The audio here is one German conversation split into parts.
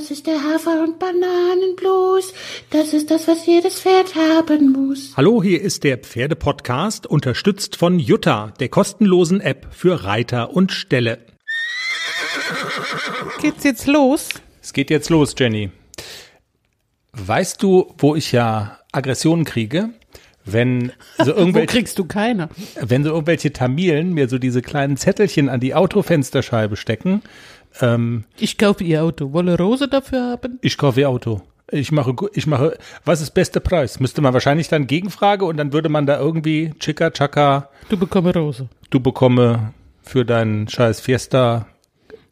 Das ist der Hafer- und Bananenblues. Das ist das, was jedes Pferd haben muss. Hallo, hier ist der Pferdepodcast, unterstützt von Jutta, der kostenlosen App für Reiter und Ställe. Geht's jetzt los? Es geht jetzt los, Jenny. Weißt du, wo ich ja Aggressionen kriege? Wenn so Wo irgendwelche, kriegst du keine? wenn so irgendwelche Tamilen mir so diese kleinen Zettelchen an die Autofensterscheibe stecken, ähm, Ich kaufe ihr Auto. Wolle Rose dafür haben? ich kaufe ihr Auto. Ich mache, ich mache, was ist bester Preis? Müsste man wahrscheinlich dann Gegenfrage und dann würde man da irgendwie Chicka Chaka Du bekomme Rose. du bekomme für deinen scheiß Fiesta,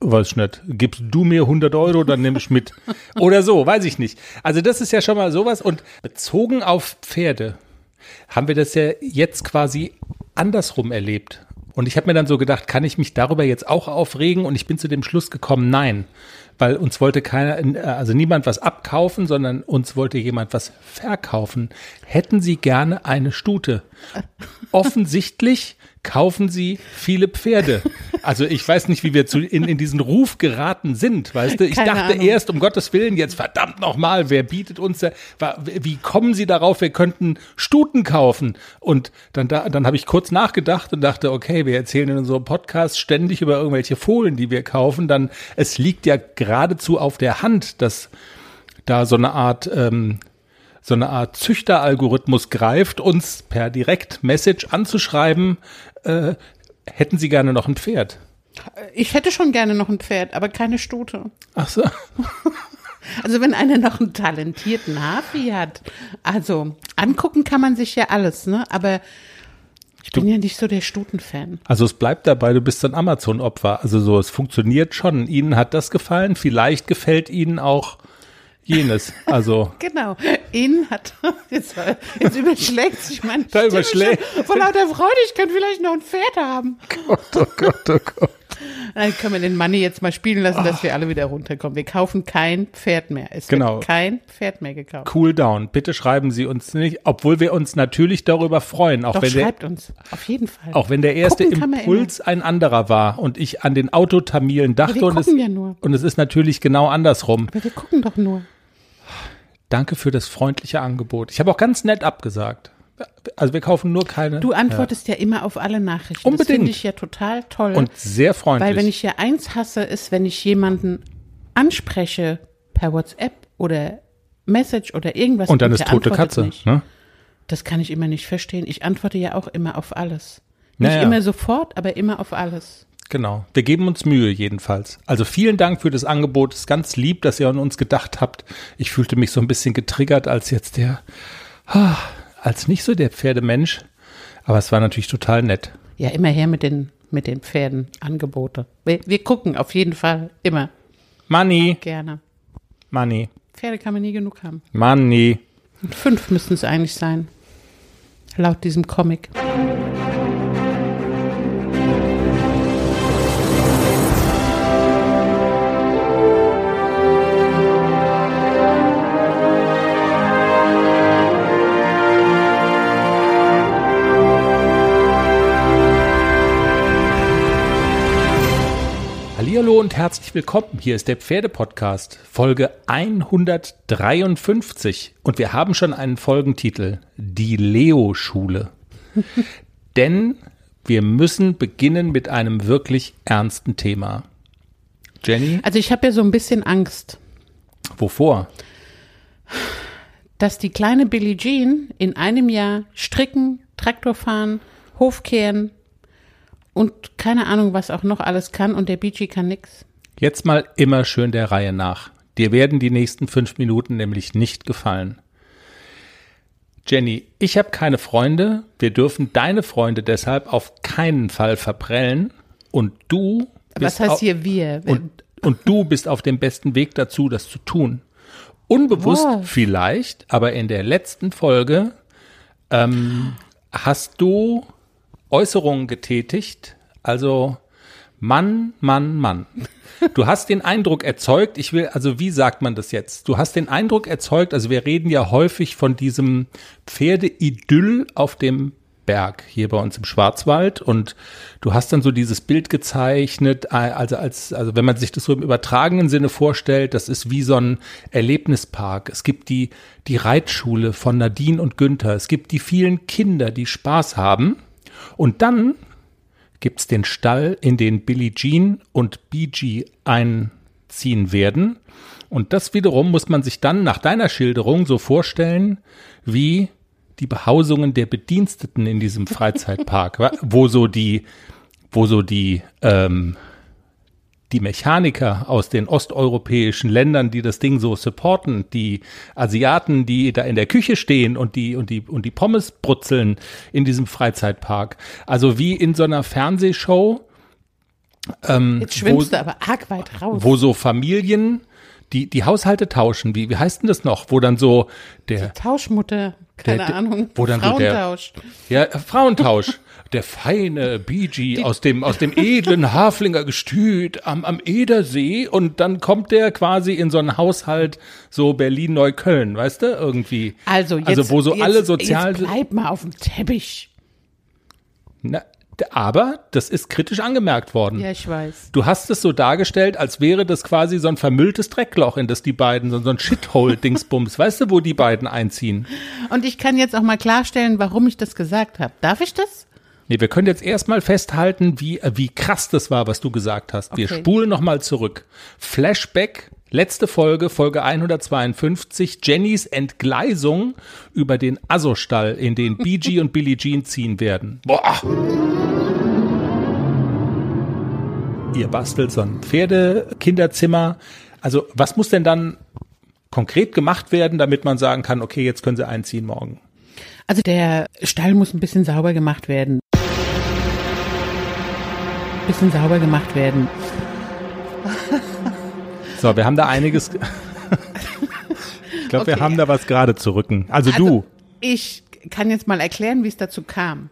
weiß ich nicht, gibst du mir 100 Euro, dann nehme ich mit. Oder so, weiß ich nicht. Also das ist ja schon mal sowas. Und bezogen auf Pferde haben wir das ja jetzt quasi andersrum erlebt. Und ich habe mir dann so gedacht, kann ich mich darüber jetzt auch aufregen? Und ich bin zu dem Schluss gekommen, nein. Weil uns wollte keiner, also niemand was abkaufen, sondern uns wollte jemand was verkaufen. Hätten Sie gerne eine Stute? Offensichtlich kaufen Sie viele Pferde. Also ich weiß nicht, wie wir zu, in, in diesen Ruf geraten sind, weißt du? Ich Keine dachte Ahnung. erst, um Gottes Willen, jetzt verdammt nochmal, wer bietet uns, wie kommen Sie darauf, wir könnten Stuten kaufen? Und dann, da, dann habe ich kurz nachgedacht und dachte, okay, wir erzählen in unserem Podcast ständig über irgendwelche Fohlen, die wir kaufen. Dann, es liegt ja geradezu auf der Hand, dass da so eine Art ähm, so eine Art Züchteralgorithmus greift, uns per Direct-Message anzuschreiben, äh, hätten Sie gerne noch ein Pferd? Ich hätte schon gerne noch ein Pferd, aber keine Stute. Ach so. Also wenn einer noch einen talentierten Hafi hat, also angucken kann man sich ja alles, ne? Aber ich bin ja nicht so der Stutenfan. Also es bleibt dabei, du bist ein Amazon-Opfer. Also so, es funktioniert schon. Ihnen hat das gefallen. Vielleicht gefällt Ihnen auch jenes. Also Genau. Ihnen hat jetzt, jetzt überschlägt sich mein Da überschlägt- Vor lauter Freude, ich könnte vielleicht noch ein Pferd haben. oh Gott, oh Gott. Dann können wir den Money jetzt mal spielen lassen, dass wir alle wieder runterkommen. Wir kaufen kein Pferd mehr. Es Genau. wird kein Pferd mehr gekauft. Cool down. Bitte schreiben Sie uns nicht, obwohl wir uns natürlich darüber freuen, auch Doch, wenn der, schreibt uns. Auf jeden Fall. auch wenn der erste Gucken Impuls ein anderer war und ich an den Autotamilen dachte wir und es, ja nur. und es ist natürlich genau andersrum. Aber wir gucken doch nur. Danke für das freundliche Angebot. Ich habe auch ganz nett abgesagt. Also wir kaufen nur keine. Du antwortest ja, immer auf alle Nachrichten. Das Unbedingt. finde ich ja total toll. und sehr freundlich. weil wenn ich ja eins hasse, ist, wenn ich jemanden anspreche per WhatsApp oder Message oder irgendwas und dann ist tote Katze. Nicht. Ne? Das kann ich immer nicht verstehen. Ich antworte ja auch immer auf alles. Nicht Naja. immer sofort, aber immer auf alles. Genau. Wir geben uns Mühe jedenfalls. Also vielen Dank für das Angebot. Es ist ganz lieb, dass ihr an uns gedacht habt. Ich fühlte mich so ein bisschen getriggert als jetzt der, ah, als nicht so der Pferdemensch. Aber es war natürlich total nett. Ja, immer her mit den, mit den Pferden, Angebote. Wir, wir gucken auf jeden Fall immer Money, gerne. Money, Pferde kann man nie genug haben. Money. Und fünf müssten es eigentlich sein. Laut diesem Comic. Herzlich willkommen. Hier ist der Pferdepodcast, Folge 153. Und wir haben schon einen Folgentitel, die Leo-Schule. Denn wir müssen beginnen mit einem wirklich ernsten Thema. Jenny, Also ich habe ja so ein bisschen Angst, wovor? dass die kleine Billie Jean in einem Jahr stricken, Traktor fahren, Hof kehren und keine Ahnung, was auch noch alles kann und der BG kann nix. Jetzt mal immer schön der Reihe nach. Dir werden die nächsten fünf Minuten nämlich nicht gefallen. Jenny, ich habe keine Freunde. Wir dürfen deine Freunde deshalb auf keinen Fall verprellen. Und du Was bist heißt au- hier wir? Und, und du bist auf dem besten Weg dazu, das zu tun. Unbewusst Wow. vielleicht, aber in der letzten Folge ähm, hast du Äußerungen getätigt. Also Mann, Mann, Mann. Du hast den Eindruck erzeugt, ich will, also wie sagt man das jetzt? Du hast den Eindruck erzeugt, also wir reden ja häufig von diesem Pferdeidyll auf dem Berg hier bei uns im Schwarzwald und du hast dann so dieses Bild gezeichnet, äh, also als, also wenn man sich das so im übertragenen Sinne vorstellt, das ist wie so ein Erlebnispark. Es gibt die, die Reitschule von Nadine und Günther. Es gibt die vielen Kinder, die Spaß haben. Und dann gibt's den Stall, in den Billie Jean und BG einziehen werden. Und das wiederum muss man sich dann nach deiner Schilderung so vorstellen, wie die Behausungen der Bediensteten in diesem Freizeitpark, wo so die, wo so die, ähm, die Mechaniker aus den osteuropäischen Ländern, die das Ding so supporten, die Asiaten, die da in der Küche stehen und die und die und die Pommes brutzeln in diesem Freizeitpark. Also wie in so einer Fernsehshow, ähm, Jetzt schwimmst du aber arg weit raus. wo so Familien die die Haushalte tauschen. Wie wie heißt denn das noch? Wo dann so der Tauschmutter, keine Der- Ahnung. wo dann so der- Frauentausch. Ja, Frauentausch. Der feine BG aus dem, aus dem edlen Haflinger Gestüt am, am Edersee und dann kommt der quasi in so einen Haushalt, so Berlin-Neukölln, weißt du, irgendwie. also, jetzt, also wo so jetzt, alle sozial, Jetzt bleib mal auf dem Teppich. na, aber das ist kritisch angemerkt worden. Ja, ich weiß. Du hast es so dargestellt, als wäre das quasi so ein vermülltes Dreckloch, in das die beiden, so ein Shithole-Dingsbums, weißt du, wo die beiden einziehen? Und ich kann jetzt auch mal klarstellen, warum ich das gesagt habe. Darf ich das? Nee, wir können jetzt erstmal festhalten, wie, äh, wie krass das war, was du gesagt hast. Wir Okay. spulen nochmal zurück. Flashback, letzte Folge, Folge 152, Jennys Entgleisung über den Asso-Stall, in den BG und Billie Jean ziehen werden. Boah! Ihr bastelt so ein Pferdekinderzimmer. Also, was muss denn dann konkret gemacht werden, damit man sagen kann, okay, jetzt können sie einziehen morgen? Also der Stall muss ein bisschen sauber gemacht werden. Bisschen sauber gemacht werden. So, wir haben da einiges. ich glaube, wir Okay. haben da was gerade zu rücken. Also, du. Ich kann jetzt mal erklären, wie es dazu kam.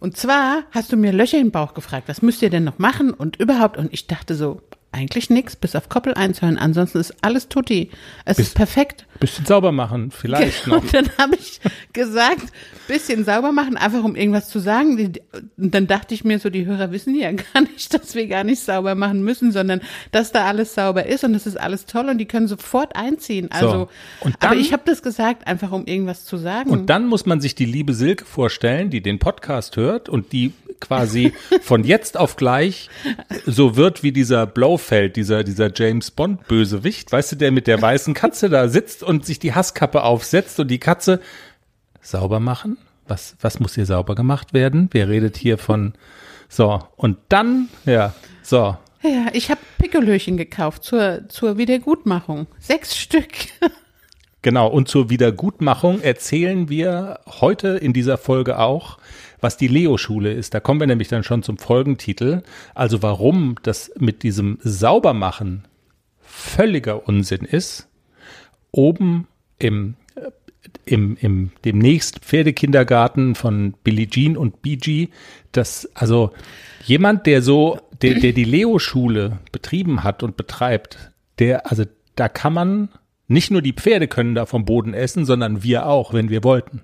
Und zwar hast du mir Löcher im Bauch gefragt, was müsst ihr denn noch machen und überhaupt. Und ich dachte so, eigentlich nix, bis auf Koppel einzuhören. Ansonsten ist alles tutti. Es ist perfekt. Bisschen sauber machen, vielleicht noch. Und dann habe ich gesagt, bisschen sauber machen, einfach um irgendwas zu sagen. Und dann dachte ich mir so, die Hörer wissen ja gar nicht, dass wir gar nicht sauber machen müssen, sondern dass da alles sauber ist und es ist alles toll und die können sofort einziehen. Also, Und aber dann- ich habe das gesagt, einfach um irgendwas zu sagen. Und dann muss man sich die liebe Silke vorstellen, die den Podcast hört und die quasi von jetzt auf gleich so wird wie dieser Blofeld, dieser, dieser James Bond Bösewicht, weißt du, der mit der weißen Katze da sitzt und sich die Hasskappe aufsetzt und die Katze sauber machen? Was, was muss hier sauber gemacht werden? Wer redet hier von, so, und dann, ja, so, ja, ich habe Pikolöchen gekauft zur, zur Wiedergutmachung. Sechs Stück. Genau, und zur Wiedergutmachung erzählen wir heute in dieser Folge auch, was die Leo-Schule ist. Da kommen wir nämlich dann schon zum Folgentitel. Also warum das mit diesem Saubermachen völliger Unsinn ist. Oben im, äh, im, im demnächst Pferdekindergarten von Billie Jean und BG, das, also jemand, der so, der, der die Leo-Schule betrieben hat und betreibt, der, also da kann man, nicht nur die Pferde können da vom Boden essen, sondern wir auch, wenn wir wollten.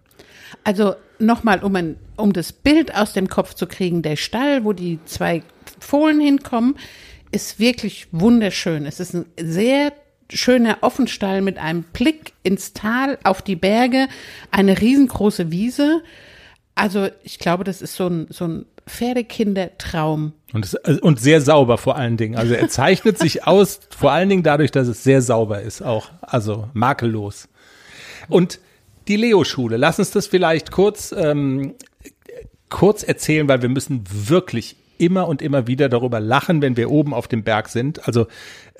Also nochmal, um, ein, um das Bild aus dem Kopf zu kriegen, der Stall, wo die zwei Fohlen hinkommen, ist wirklich wunderschön. Es ist ein sehr schöner Offenstall mit einem Blick ins Tal, auf die Berge, eine riesengroße Wiese. Also ich glaube, das ist so ein, so ein Pferdekindertraum. Und, es, also, und sehr sauber vor allen Dingen. Also er zeichnet sich aus, vor allen Dingen dadurch, dass es sehr sauber ist, auch. Also makellos. Und die Leo-Schule, lass uns das vielleicht kurz, ähm, kurz erzählen, weil wir müssen wirklich immer und immer wieder darüber lachen, wenn wir oben auf dem Berg sind. Also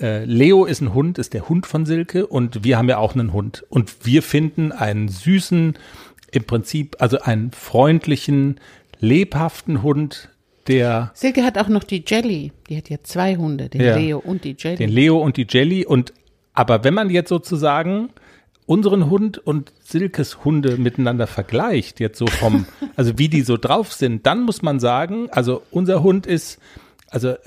äh, Leo ist ein Hund, ist der Hund von Silke und wir haben ja auch einen Hund. Und wir finden einen süßen, im Prinzip, also einen freundlichen, lebhaften Hund, der Silke hat auch noch die Jelly. Die hat ja zwei Hunde, den Ja. Leo und die Jelly. den Leo und die Jelly und aber wenn man jetzt sozusagen unseren Hund und Silkes Hunde miteinander vergleicht, jetzt so vom, also wie die so drauf sind, dann muss man sagen, also unser Hund ist, also äh,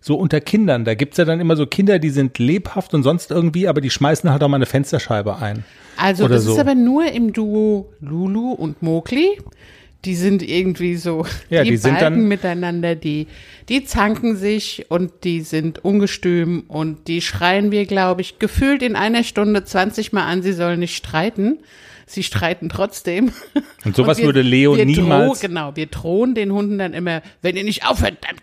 so unter Kindern, da gibt's ja dann immer so Kinder, die sind lebhaft und sonst irgendwie, aber die schmeißen halt auch mal eine Fensterscheibe ein. Also das so. ist aber nur im Duo Lulu und Mowgli. Die sind irgendwie so, Ja, die sind balken dann- miteinander, die, die zanken sich und die sind ungestüm und die schreien wir, glaube ich, gefühlt in einer Stunde 20 Mal an, sie sollen nicht streiten. Sie streiten trotzdem. Und sowas wir- würde Leo niemals- Droh, genau, wir drohen den Hunden dann immer, wenn ihr nicht aufhört, dann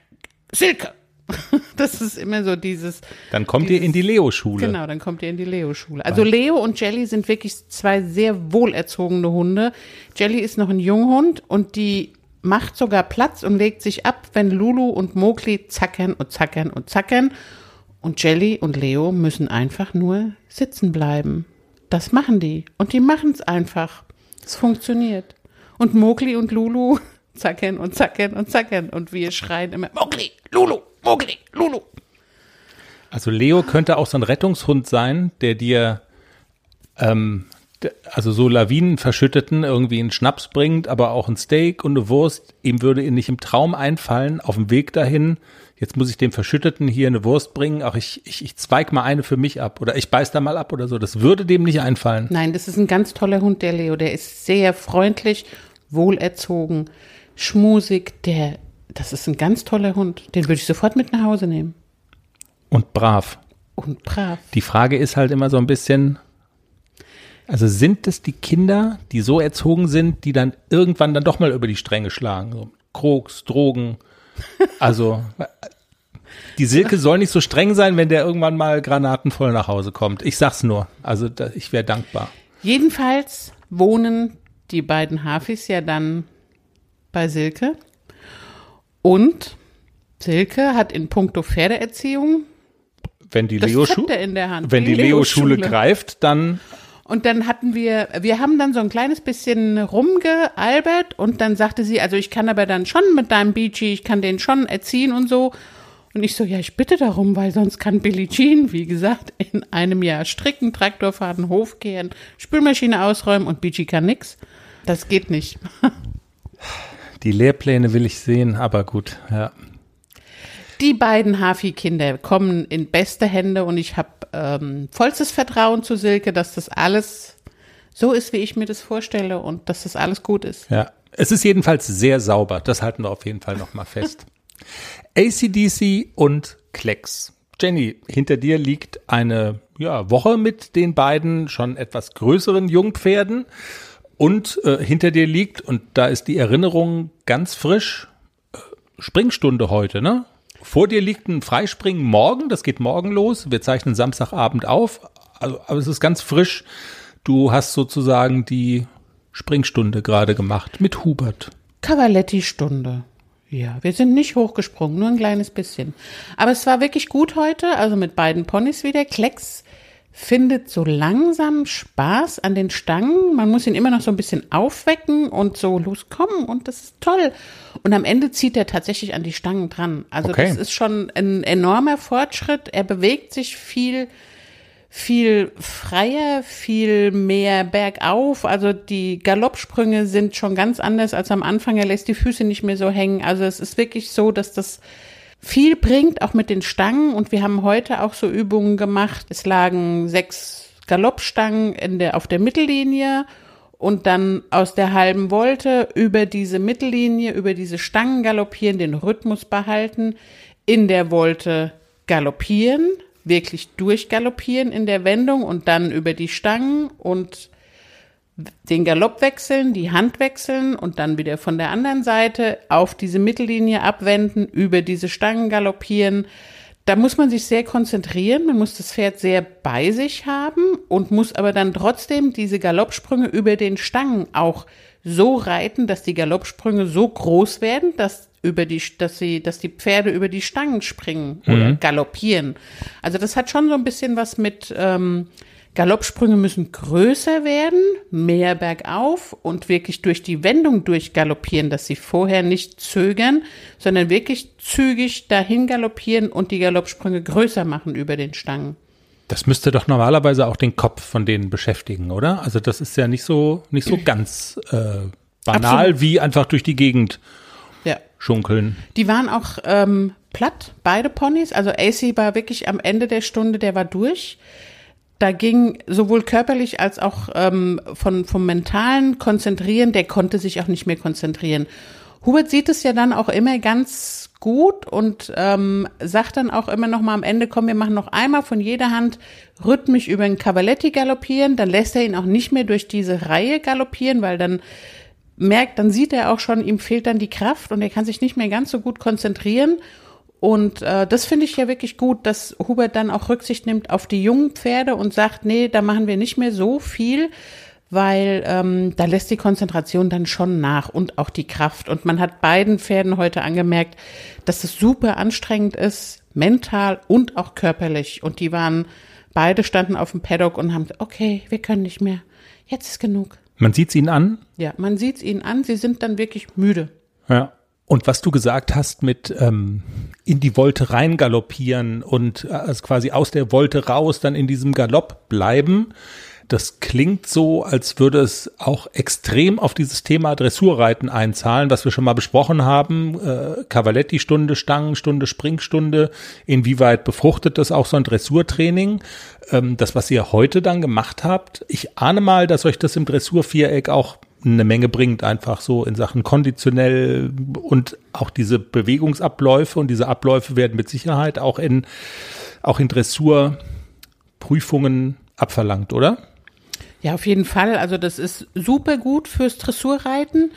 Silke. Das ist immer so dieses, Dann kommt ihr in die Leo-Schule. Genau, dann kommt ihr in die Leo-Schule. Also Leo und Jelly sind wirklich zwei sehr wohlerzogene Hunde. Jelly ist noch ein Junghund und die macht sogar Platz und legt sich ab, wenn Lulu und Mowgli zackern und zackern und zackern. Und Jelly und Leo müssen einfach nur sitzen bleiben. Das machen die. Und die machen es einfach. Es funktioniert. Und Mowgli und Lulu zackern und zackern und zackern. Und wir schreien immer, Mowgli, Lulu, Mowgli, Lulu. Also Leo könnte auch so ein Rettungshund sein, der dir ähm, also so Lawinen verschütteten irgendwie einen Schnaps bringt, aber auch ein Steak und eine Wurst. Ihm würde ihn nicht im Traum einfallen, auf dem Weg dahin. Jetzt muss ich dem Verschütteten hier eine Wurst bringen. Ach, ich, ich, ich zweig mal eine für mich ab oder ich beiß da mal ab oder so. Das würde dem nicht einfallen. Nein, das ist ein ganz toller Hund, der Leo. Der ist sehr freundlich, wohlerzogen, schmusig. Der, das ist ein ganz toller Hund. Den würde ich sofort mit nach Hause nehmen. Und brav. Und brav. Die Frage ist halt immer so ein bisschen, also sind es die Kinder, die so erzogen sind, die dann irgendwann dann doch mal über die Stränge schlagen? So Koks, Drogen. Also die Silke soll nicht so streng sein, wenn der irgendwann mal granatenvoll nach Hause kommt. Ich sag's nur. Also da, ich wäre dankbar. Jedenfalls wohnen die beiden Hafis ja dann bei Silke. Und Silke hat in puncto Pferdeerziehung Wenn die Leo-Schule Zepter in der Hand. wenn die Leo-Schule Leo-Schule. greift, dann Und dann hatten wir, wir haben dann so ein kleines bisschen rumgealbert und dann sagte sie, also ich kann aber dann schon mit deinem Beachy, ich kann den schon erziehen und so. Und ich so, ja, ich bitte darum, weil sonst kann Billie Jean, wie gesagt, in einem Jahr stricken, Traktor fahren, Hof kehren, Spülmaschine ausräumen und Beachy kann nix. Das geht nicht. die Lehrpläne will ich sehen, aber gut, ja. Die beiden Hafi-Kinder kommen in beste Hände und ich habe ähm, vollstes Vertrauen zu Silke, dass das alles so ist, wie ich mir das vorstelle und dass das alles gut ist. Ja, es ist jedenfalls sehr sauber. Das halten wir auf jeden Fall nochmal fest. ACDC und Klecks. Jenny, hinter dir liegt eine ja, Woche mit den beiden schon etwas größeren Jungpferden. Und äh, hinter dir liegt, und da ist die Erinnerung ganz frisch, äh, Springstunde heute, ne? Vor dir liegt ein Freispringen morgen, das geht morgen los. Wir zeichnen Samstagabend auf, also, aber es ist ganz frisch. Du hast sozusagen die Springstunde gerade gemacht mit Hubert. Cavaletti-Stunde. Ja, wir sind nicht hochgesprungen, nur ein kleines bisschen. Aber es war wirklich gut heute, also mit beiden Ponys wieder. Klecks findet so langsam Spaß an den Stangen. Man muss ihn immer noch so ein bisschen aufwecken und so loskommen und das ist toll. Und am Ende zieht er tatsächlich an die Stangen dran. Also Okay. das ist schon ein enormer Fortschritt. Er bewegt sich viel viel freier, viel mehr bergauf. Also die Galoppsprünge sind schon ganz anders als am Anfang. Er lässt die Füße nicht mehr so hängen. Also es ist wirklich so, dass das viel bringt, auch mit den Stangen. Und wir haben heute auch so Übungen gemacht. Es lagen sechs Galoppstangen in der, auf der Mittellinie und dann aus der halben Volte über diese Mittellinie, über diese Stangen galoppieren, den Rhythmus behalten, in der Volte galoppieren, wirklich durchgaloppieren in der Wendung und dann über die Stangen und den Galopp wechseln, die Hand wechseln und dann wieder von der anderen Seite auf diese Mittellinie abwenden, über diese Stangen galoppieren. Da muss man sich sehr konzentrieren, man muss das Pferd sehr bei sich haben und muss aber dann trotzdem diese Galoppsprünge über den Stangen auch so reiten, dass die Galoppsprünge so groß werden, dass über die, dass sie, dass die Pferde über die Stangen springen oder galoppieren. Also das hat schon so ein bisschen was mit ähm, Galoppsprünge müssen größer werden, mehr bergauf und wirklich durch die Wendung durchgaloppieren, dass sie vorher nicht zögern, sondern wirklich zügig dahin galoppieren und die Galoppsprünge größer machen über den Stangen. Das müsste doch normalerweise auch den Kopf von denen beschäftigen, oder? Also das ist ja nicht so nicht so ganz äh, banal Absolut. wie einfach durch die Gegend Ja. schunkeln. Die waren auch ähm, platt, beide Ponys. Also AC war wirklich am Ende der Stunde, der war durch. Da ging sowohl körperlich als auch ähm, von, vom mentalen Konzentrieren, der konnte sich auch nicht mehr konzentrieren. Hubert sieht es ja dann auch immer ganz gut und ähm, sagt dann auch immer noch mal am Ende, komm, wir machen noch einmal von jeder Hand rhythmisch über den Cavaletti galoppieren, dann lässt er ihn auch nicht mehr durch diese Reihe galoppieren, weil dann merkt, dann sieht er auch schon, ihm fehlt dann die Kraft und er kann sich nicht mehr ganz so gut konzentrieren. Und äh, das finde ich ja wirklich gut, dass Hubert dann auch Rücksicht nimmt auf die jungen Pferde und sagt, nee, da machen wir nicht mehr so viel, weil ähm, da lässt die Konzentration dann schon nach und auch die Kraft. Und man hat beiden Pferden heute angemerkt, dass es super anstrengend ist, mental und auch körperlich. Und die waren, beide standen auf dem Paddock und haben, okay, wir können nicht mehr. Jetzt ist genug. Man sieht es ihnen an? Ja, man sieht es ihnen an. Sie sind dann wirklich müde. Ja. Und was du gesagt hast mit ähm, in die Wolte rein galoppieren und äh, also quasi aus der Wolte raus dann in diesem Galopp bleiben, das klingt so, als würde es auch extrem auf dieses Thema Dressurreiten einzahlen, was wir schon mal besprochen haben. Äh, Cavaletti-Stunde, Stangenstunde, Springstunde. Inwieweit befruchtet das auch so ein Dressurtraining? Ähm, das, was ihr heute dann gemacht habt, ich ahne mal, dass euch das im Dressurviereck auch eine Menge bringt, einfach so in Sachen konditionell und auch diese Bewegungsabläufe und diese Abläufe werden mit Sicherheit auch in, auch in Dressurprüfungen abverlangt, oder? Ja, auf jeden Fall. Also das ist super gut fürs Dressurreiten.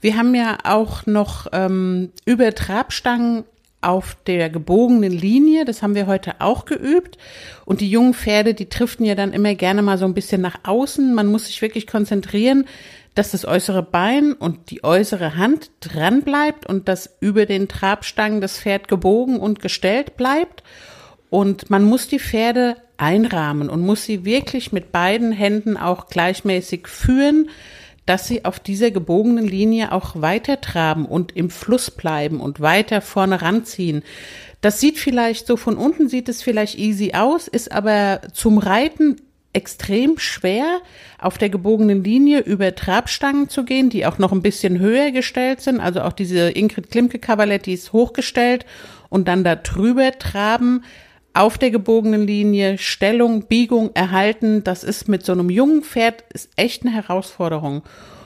Wir haben ja auch noch ähm, über Trabstangen auf der gebogenen Linie. Das haben wir heute auch geübt. Und die jungen Pferde, die driften ja dann immer gerne mal so ein bisschen nach außen. Man muss sich wirklich konzentrieren, dass das äußere Bein und die äußere Hand dran bleibt und dass über den Trabstangen das Pferd gebogen und gestellt bleibt. Und man muss die Pferde einrahmen und muss sie wirklich mit beiden Händen auch gleichmäßig führen, dass sie auf dieser gebogenen Linie auch weiter traben und im Fluss bleiben und weiter vorne ranziehen. Das sieht vielleicht so von unten sieht es vielleicht easy aus, ist aber zum Reiten extrem schwer, auf der gebogenen Linie über Trabstangen zu gehen, die auch noch ein bisschen höher gestellt sind. Also auch diese Ingrid Klimke Kavalett, die ist hochgestellt und dann da drüber traben auf der gebogenen Linie, Stellung, Biegung erhalten. Das ist mit so einem jungen Pferd ist echt eine Herausforderung.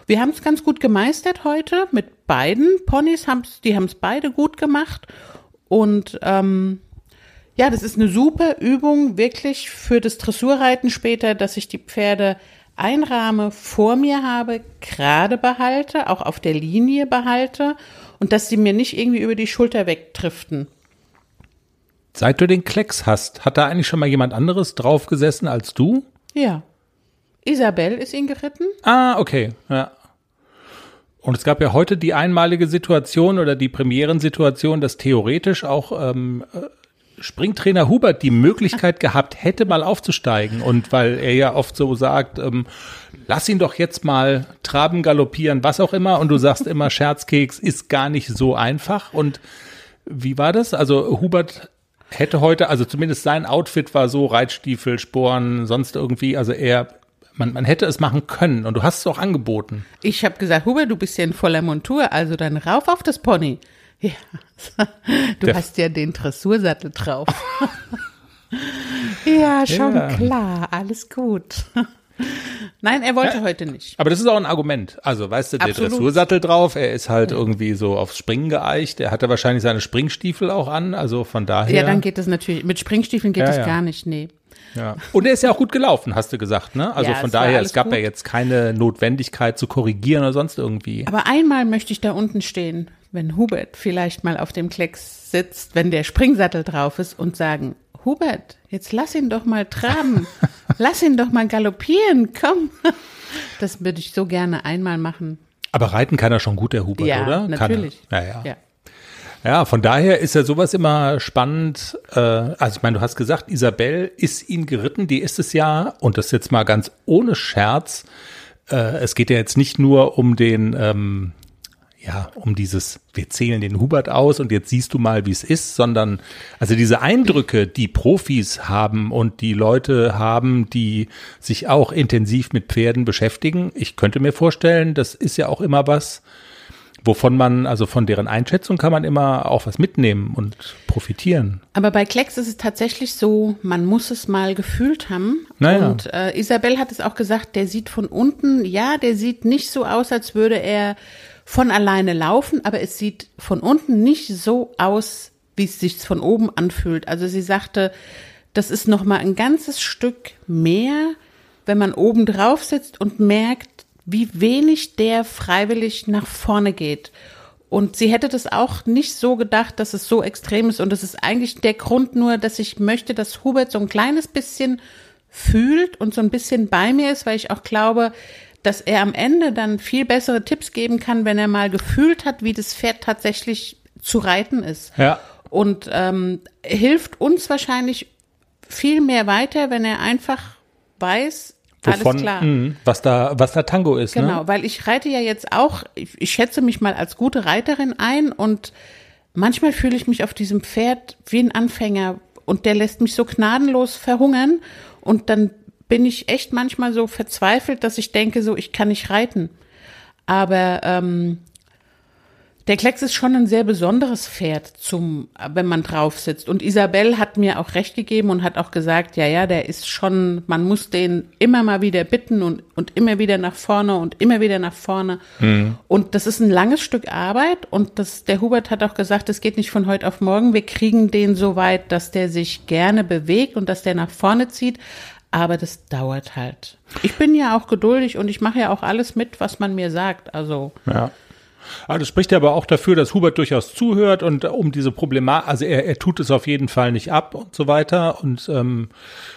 Wir haben es ganz gut gemeistert heute mit beiden Ponys, haben's, die haben es beide gut gemacht und ähm, ja, das ist eine super Übung wirklich für das Dressurreiten später, dass ich die Pferde einrahme, vor mir habe, gerade behalte, auch auf der Linie behalte und dass sie mir nicht irgendwie über die Schulter wegdriften. Seit du den Klecks hast, hat da eigentlich schon mal jemand anderes drauf gesessen als du? Ja. Isabel ist ihn geritten. Ah, okay, ja. Und es gab ja heute die einmalige Situation oder die Premierensituation, dass theoretisch auch ähm, Springtrainer Hubert die Möglichkeit gehabt hätte, mal aufzusteigen. Und weil er ja oft so sagt, ähm, lass ihn doch jetzt mal traben, galoppieren, was auch immer. Und du sagst immer, Scherzkeks ist gar nicht so einfach. Und wie war das? Also Hubert hätte heute, also zumindest sein Outfit war so, Reitstiefel, Sporen, sonst irgendwie, also er man, man hätte es machen können und du hast es auch angeboten. Ich habe gesagt, Hubert, du bist ja in voller Montur, also dann rauf auf das Pony. Ja, du Der hast ja den Dressursattel drauf. ja, schon ja. klar, alles gut. Nein, er wollte ja, heute nicht. Aber das ist auch ein Argument. Also, weißt du, der Absolut. Dressursattel drauf, er ist halt ja. irgendwie so aufs Springen geeicht. Er hatte wahrscheinlich seine Springstiefel auch an, also von daher. Ja, dann geht das natürlich. Mit Springstiefeln geht es gar nicht, nee. Ja. Und er ist ja auch gut gelaufen, hast du gesagt, ne? Also von daher, es gab gut. ja jetzt keine Notwendigkeit zu korrigieren oder sonst irgendwie. Aber einmal möchte ich da unten stehen wenn Hubert vielleicht mal auf dem Klecks sitzt, wenn der Springsattel drauf ist und sagen, Hubert, jetzt lass ihn doch mal traben, lass ihn doch mal galoppieren, komm. Das würde ich so gerne einmal machen. Aber reiten kann er schon gut, der Hubert, ja, oder? Natürlich. Ja, ja, ja. Ja, von daher ist ja sowas immer spannend. Äh, also ich meine, du hast gesagt, Isabel ist ihn geritten, die ist es ja, und das jetzt mal ganz ohne Scherz. Äh, es geht ja jetzt nicht nur um den ähm, ja, um dieses, wir zählen den Hubert aus und jetzt siehst du mal, wie es ist, sondern also diese Eindrücke, die Profis haben und die Leute haben, die sich auch intensiv mit Pferden beschäftigen. Ich könnte mir vorstellen, das ist ja auch immer was, wovon man, also von deren Einschätzung kann man immer auch was mitnehmen und profitieren. Aber bei Klecks ist es tatsächlich so, man muss es mal gefühlt haben. Naja. Und äh, Isabel hat es auch gesagt, der sieht von unten, ja, der sieht nicht so aus, als würde er von alleine laufen, aber es sieht von unten nicht so aus, wie es sich von oben anfühlt. Also sie sagte, das ist noch mal ein ganzes Stück mehr, wenn man oben drauf sitzt und merkt, wie wenig der freiwillig nach vorne geht. Und sie hätte das auch nicht so gedacht, dass es so extrem ist. Und das ist eigentlich der Grund nur, dass ich möchte, dass Hubert so ein kleines bisschen fühlt und so ein bisschen bei mir ist, weil ich auch glaube, dass er am Ende dann viel bessere Tipps geben kann, wenn er mal gefühlt hat, wie das Pferd tatsächlich zu reiten ist. Ja. Und ähm, hilft uns wahrscheinlich viel mehr weiter, wenn er einfach weiß, Wovon, alles klar. mh, was da, was da Tango ist, Genau, ne? weil ich reite ja jetzt auch, ich, ich schätze mich mal als gute Reiterin ein und manchmal fühle ich mich auf diesem Pferd wie ein Anfänger und der lässt mich so gnadenlos verhungern und dann bin ich echt manchmal so verzweifelt, dass ich denke, so ich kann nicht reiten. Aber ähm, der Klecks ist schon ein sehr besonderes Pferd zum, wenn man drauf sitzt. Und Isabel hat mir auch recht gegeben und hat auch gesagt, ja, ja, der ist schon, man muss den immer mal wieder bitten und, und immer wieder nach vorne und immer wieder nach vorne. Und das ist ein langes Stück Arbeit und das, der Hubert hat auch gesagt, es geht nicht von heute auf morgen. Wir kriegen den so weit, dass der sich gerne bewegt und dass der nach vorne zieht. Aber das dauert halt. Ich bin ja auch geduldig und ich mache ja auch alles mit, was man mir sagt. Also, Ja. Ah, das spricht ja aber auch dafür, dass Hubert durchaus zuhört und um diese Problematik, also er, er tut es auf jeden Fall nicht ab und so weiter. Und ähm,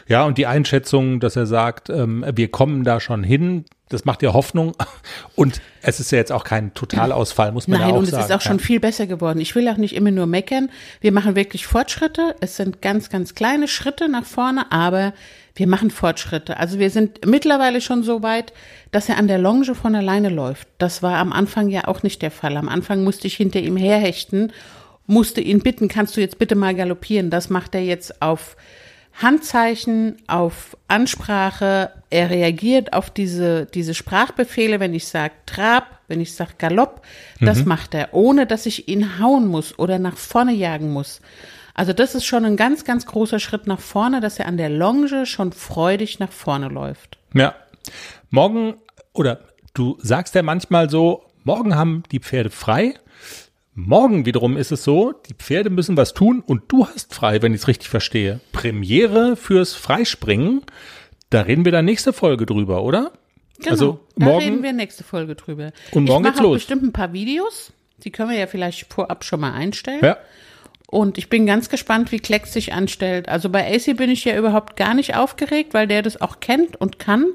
ja, und die Einschätzung, dass er sagt, ähm, wir kommen da schon hin, das macht ja Hoffnung. Und es ist ja jetzt auch kein Totalausfall, muss man Nein, ja auch und sagen. es ist auch schon viel besser geworden. Ich will auch nicht immer nur meckern. Wir machen wirklich Fortschritte. Es sind ganz, ganz kleine Schritte nach vorne, aber wir machen Fortschritte. Also wir sind mittlerweile schon so weit, dass er an der Longe von alleine läuft. Das war am Anfang ja auch nicht der Fall. Am Anfang musste ich hinter ihm herhechten, musste ihn bitten, kannst du jetzt bitte mal galoppieren? Das macht er jetzt auf Handzeichen, auf Ansprache. Er reagiert auf diese, diese Sprachbefehle, wenn ich sage Trab, wenn ich sage Galopp. Das macht er, ohne dass ich ihn hauen muss oder nach vorne jagen muss. Also das ist schon ein ganz, ganz großer Schritt nach vorne, dass er an der Longe schon freudig nach vorne läuft. Ja. Morgen, oder du sagst ja manchmal so, morgen haben die Pferde frei. Morgen wiederum ist es so, die Pferde müssen was tun und du hast frei, wenn ich es richtig verstehe. Premiere fürs Freispringen. Da reden wir dann nächste Folge drüber, oder? Genau, Also da morgen- reden wir nächste Folge drüber. Und morgen ich geht's los. bestimmt ein paar Videos. Die können wir ja vielleicht vorab schon mal einstellen. Ja. Und ich bin ganz gespannt, wie Klecks sich anstellt. Also bei AC bin ich ja überhaupt gar nicht aufgeregt, weil der das auch kennt und kann.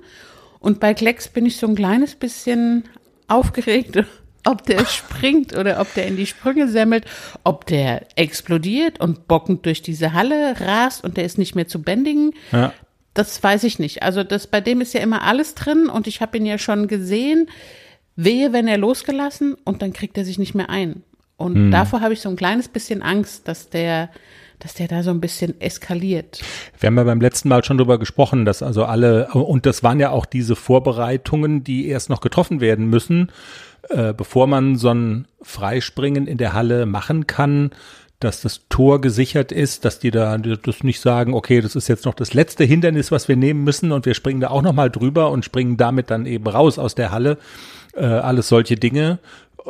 Und bei Klecks bin ich so ein kleines bisschen aufgeregt, ob der springt oder ob der in die Sprünge semmelt, ob der explodiert und bockend durch diese Halle rast und der ist nicht mehr zu bändigen. Ja. Das weiß ich nicht. Also das bei dem ist ja immer alles drin und ich habe ihn ja schon gesehen. Wehe, wenn er losgelassen und dann kriegt er sich nicht mehr ein. Und Hm. davor habe ich so ein kleines bisschen Angst, dass der, dass der da so ein bisschen eskaliert. Wir haben ja beim letzten Mal schon drüber gesprochen, dass also alle, und das waren ja auch diese Vorbereitungen, die erst noch getroffen werden müssen, äh, bevor man so ein Freispringen in der Halle machen kann, dass das Tor gesichert ist, dass die da das nicht sagen, okay, das ist jetzt noch das letzte Hindernis, was wir nehmen müssen und wir springen da auch noch mal drüber und springen damit dann eben raus aus der Halle. Äh, alles solche Dinge.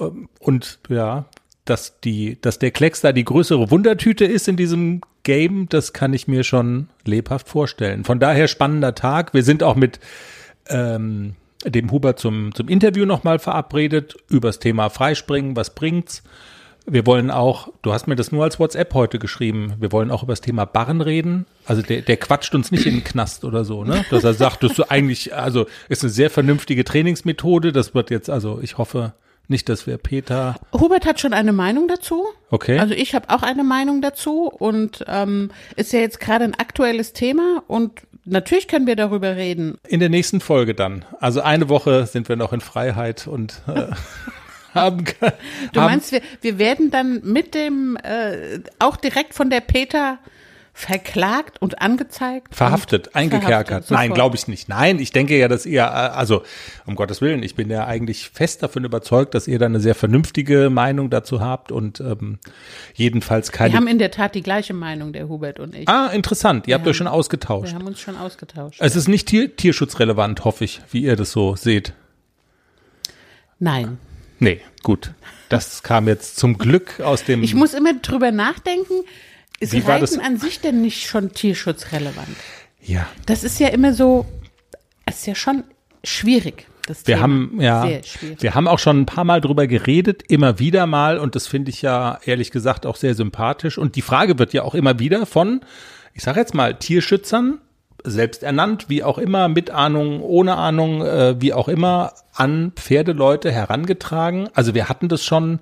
Ähm, Und ja, dass die, dass der Klecks da die größere Wundertüte ist in diesem Game, das kann ich mir schon lebhaft vorstellen. Von daher spannender Tag. Wir sind auch mit ähm, dem Hubert zum, zum Interview nochmal verabredet übers Thema Freispringen, was bringt's. Wir wollen auch, du hast mir das nur als WhatsApp heute geschrieben, wir wollen auch über das Thema Barren reden. Also der, der quatscht uns nicht in den Knast oder so, ne? Dass er sagt, das ist eigentlich, also ist eine sehr vernünftige Trainingsmethode. Das wird jetzt, also ich hoffe nicht, dass wir Peter. Hubert hat schon eine Meinung dazu. Okay. Also ich habe auch eine Meinung dazu und ähm, ist ja jetzt gerade ein aktuelles Thema und natürlich können wir darüber reden. In der nächsten Folge dann. Also eine Woche sind wir noch in Freiheit und äh, haben, Du meinst, wir, wir werden dann mit dem, äh, auch direkt von der Peter verklagt und angezeigt. Verhaftet, und eingekerkert. verhaftet, Nein, glaube ich nicht. Nein, ich denke ja, dass ihr, äh, also um Gottes Willen, ich bin ja eigentlich fest davon überzeugt, dass ihr da eine sehr vernünftige Meinung dazu habt und ähm, jedenfalls Wir keine. haben in der Tat die gleiche Meinung, der Hubert und ich. ah, interessant. Ihr habt haben- euch schon ausgetauscht. Wir haben uns schon ausgetauscht. Es ist nicht tier tierschutzrelevant, hoffe ich, wie ihr das so seht. Nein. Nee, gut. Das kam jetzt zum Glück aus dem. Ich muss immer drüber nachdenken, ist Wie Reiten an sich denn nicht schon tierschutzrelevant? ja. Das ist ja immer so, es ist ja schon schwierig. Das Wir Thema. haben ja, wir haben auch schon ein paar Mal drüber geredet, immer wieder mal, und das finde ich ja ehrlich gesagt auch sehr sympathisch. Und die Frage wird ja auch immer wieder von, ich sage jetzt mal, Tierschützern, selbst ernannt, wie auch immer, mit Ahnung, ohne Ahnung, äh, wie auch immer, an Pferdeleute herangetragen. Also wir hatten das schon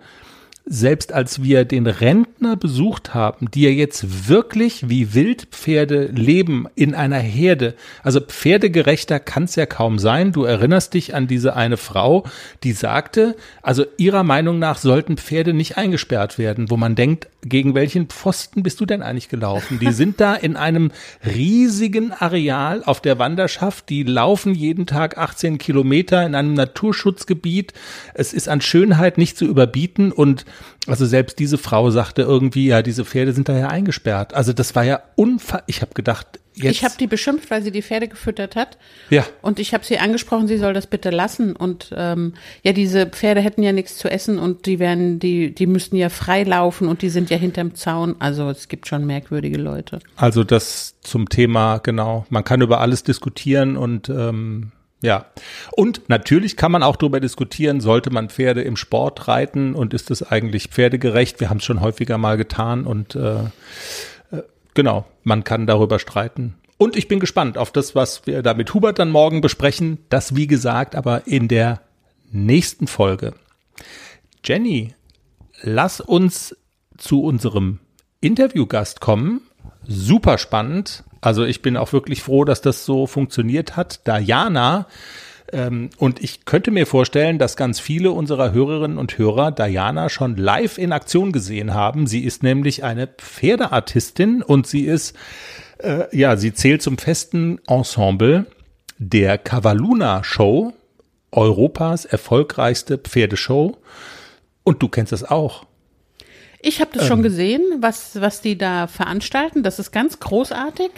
selbst als wir den Rentner besucht haben, die ja jetzt wirklich wie Wildpferde leben in einer Herde. Also pferdegerechter kann es ja kaum sein. Du erinnerst dich an diese eine Frau, die sagte, also ihrer Meinung nach sollten Pferde nicht eingesperrt werden, wo man denkt, gegen welchen Pfosten bist du denn eigentlich gelaufen? Die sind da in einem riesigen Areal auf der Wanderschaft, die laufen jeden Tag 18 Kilometer in einem Naturschutzgebiet. Es ist an Schönheit nicht zu überbieten und also selbst diese Frau sagte irgendwie, ja, diese Pferde sind da ja eingesperrt. Also das war ja unfassbar. Ich habe gedacht, jetzt. Ich habe die beschimpft, weil sie die Pferde gefüttert hat. Ja. Und ich habe sie angesprochen, sie soll das bitte lassen. Und ähm, ja, diese Pferde hätten ja nichts zu essen und die werden, die, die müssten ja frei laufen und die sind ja hinterm Zaun. Also es gibt schon merkwürdige Leute. Also das zum Thema, genau. Man kann über alles diskutieren und ähm, ja. Und natürlich kann man auch darüber diskutieren, sollte man Pferde im Sport reiten und ist es eigentlich pferdegerecht? Wir haben es schon häufiger mal getan und äh, äh, genau, man kann darüber streiten. Und ich bin gespannt auf das, was wir da mit Hubert dann morgen besprechen. Das, wie gesagt, aber in der nächsten Folge. Jenny, lass uns zu unserem Interviewgast kommen. Super spannend. Also ich bin auch wirklich froh, dass das so funktioniert hat. Diana. Ähm, und ich könnte mir vorstellen, dass ganz viele unserer Hörerinnen und Hörer Diana schon live in Aktion gesehen haben. Sie ist nämlich eine Pferdeartistin und sie ist, äh, ja, sie zählt zum festen Ensemble der Cavaluna Show, Europas erfolgreichste Pferdeshow. Und du kennst das auch. Ich habe das Ähm. schon gesehen, was, was die da veranstalten. Das ist ganz großartig.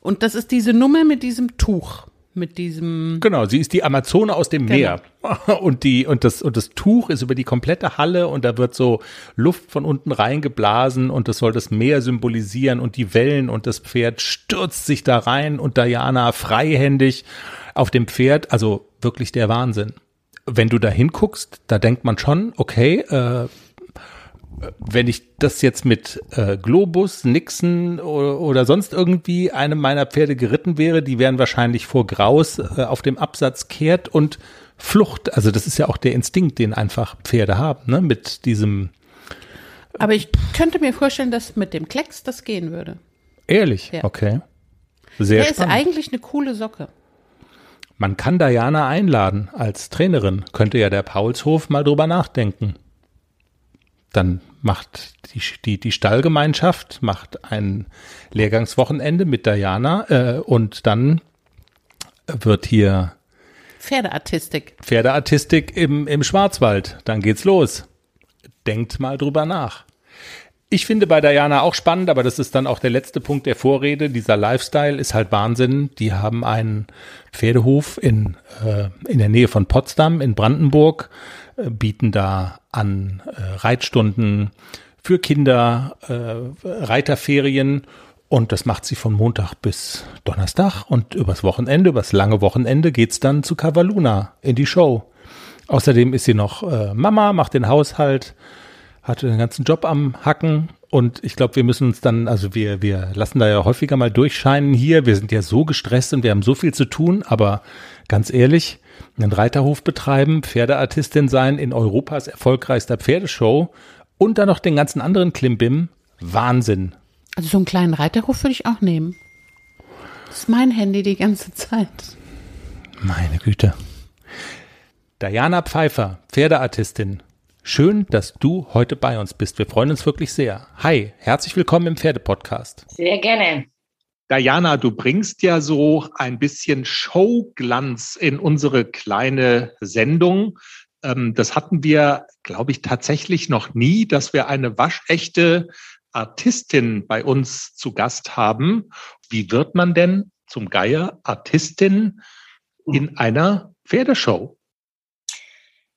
Und das ist diese Nummer mit diesem Tuch. Mit diesem. Genau, sie ist die Amazone aus dem Genau. Meer. Und die, und das, und das Tuch ist über die komplette Halle und da wird so Luft von unten reingeblasen und das soll das Meer symbolisieren und die Wellen und das Pferd stürzt sich da rein und Diana freihändig auf dem Pferd. Also wirklich der Wahnsinn. Wenn du da hinguckst, da denkt man schon, okay, äh, wenn ich das jetzt mit äh, Globus, Nixon oder, oder sonst irgendwie einem meiner Pferde geritten wäre, die wären wahrscheinlich vor Graus äh, auf dem Absatz kehrt und Flucht. Also das ist ja auch der Instinkt, den einfach Pferde haben, ne? Mit diesem Aber ich könnte mir vorstellen, dass mit dem Klecks das gehen würde. ehrlich. Ja. Okay. Sehr Der ist spannend. eigentlich eine coole Socke. Man kann Diana einladen als Trainerin. Könnte ja der Paulshof mal drüber nachdenken. Dann macht die, die, die Stallgemeinschaft macht ein Lehrgangswochenende mit Diana äh, und dann wird hier Pferdeartistik. Pferdeartistik im, im Schwarzwald. Dann geht's los. Denkt mal drüber nach. Ich finde bei Diana auch spannend, aber das ist dann auch der letzte Punkt der Vorrede. Dieser Lifestyle ist halt Wahnsinn. Die haben einen Pferdehof in, äh, in der Nähe von Potsdam in Brandenburg, bieten da an äh, Reitstunden für Kinder, äh, Reiterferien und das macht sie von Montag bis Donnerstag und übers Wochenende, übers lange Wochenende geht's dann zu Cavaluna in die Show. Außerdem ist sie noch äh, Mama, macht den Haushalt, hatte den ganzen Job am Hacken und ich glaube, wir müssen uns dann, also wir, wir lassen da ja häufiger mal durchscheinen hier. Wir sind ja so gestresst und wir haben so viel zu tun, aber ganz ehrlich, einen Reiterhof betreiben, Pferdeartistin sein in Europas erfolgreichster Pferdeshow und dann noch den ganzen anderen Klimbim, Wahnsinn. Also so einen kleinen Reiterhof würde ich auch nehmen. Das ist mein Handy die ganze Zeit. Meine Güte. Diana Pfeiffer, Pferdeartistin. Schön, dass du heute bei uns bist. Wir freuen uns wirklich sehr. Hi, herzlich willkommen im Pferdepodcast. Sehr gerne. Diana, du bringst ja so ein bisschen Showglanz in unsere kleine Sendung. Ähm, das hatten wir, glaube ich, tatsächlich noch nie, dass wir eine waschechte Artistin bei uns zu Gast haben. Wie wird man denn zum Geier Artistin in einer Pferdeshow?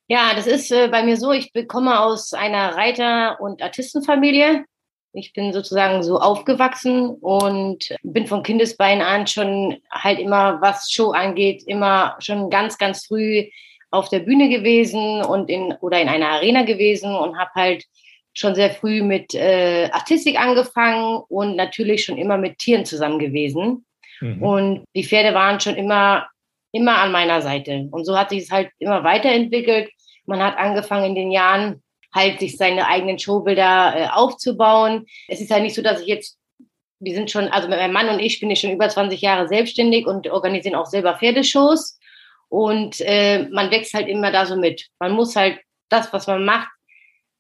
Ja, das ist äh, bei mir so, ich komme aus einer Reiter- und Artistenfamilie. Ich bin sozusagen so aufgewachsen und bin von Kindesbein an schon halt immer, was Show angeht, immer schon ganz, ganz früh auf der Bühne gewesen und in oder in einer Arena gewesen und habe halt schon sehr früh mit äh, Artistik angefangen und natürlich schon immer mit Tieren zusammen gewesen. Mhm. Und die Pferde waren schon immer, immer an meiner Seite. Und so hat sich es halt immer weiterentwickelt. Man hat angefangen in den Jahren halt sich seine eigenen Showbilder äh, aufzubauen. Es ist halt nicht so, dass ich jetzt, wir sind schon, also mein Mann und ich bin ja schon über 20 Jahre selbstständig und organisieren auch selber Pferdeshows. Und äh, man wächst halt immer da so mit. Man muss halt das, was man macht,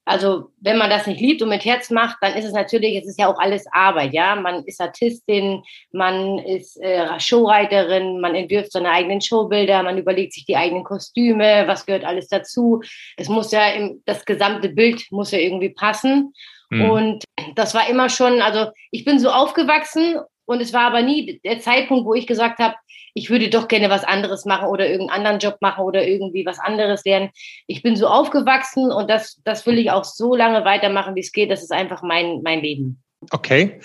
also wenn man das nicht liebt und mit Herz macht, dann ist es natürlich, es ist ja auch alles Arbeit, ja. Man ist Artistin, man ist äh, Showreiterin, man entwirft seine eigenen Showbilder, man überlegt sich die eigenen Kostüme, was gehört alles dazu. Es muss ja im, das gesamte Bild muss ja irgendwie passen. Mhm. Und das war immer schon, also ich bin so aufgewachsen und es war aber nie der Zeitpunkt, wo ich gesagt habe, ich würde doch gerne was anderes machen oder irgendeinen anderen Job machen oder irgendwie was anderes lernen. Ich bin so aufgewachsen und das, das will ich auch so lange weitermachen, wie es geht. Das ist einfach mein, mein Leben. Okay.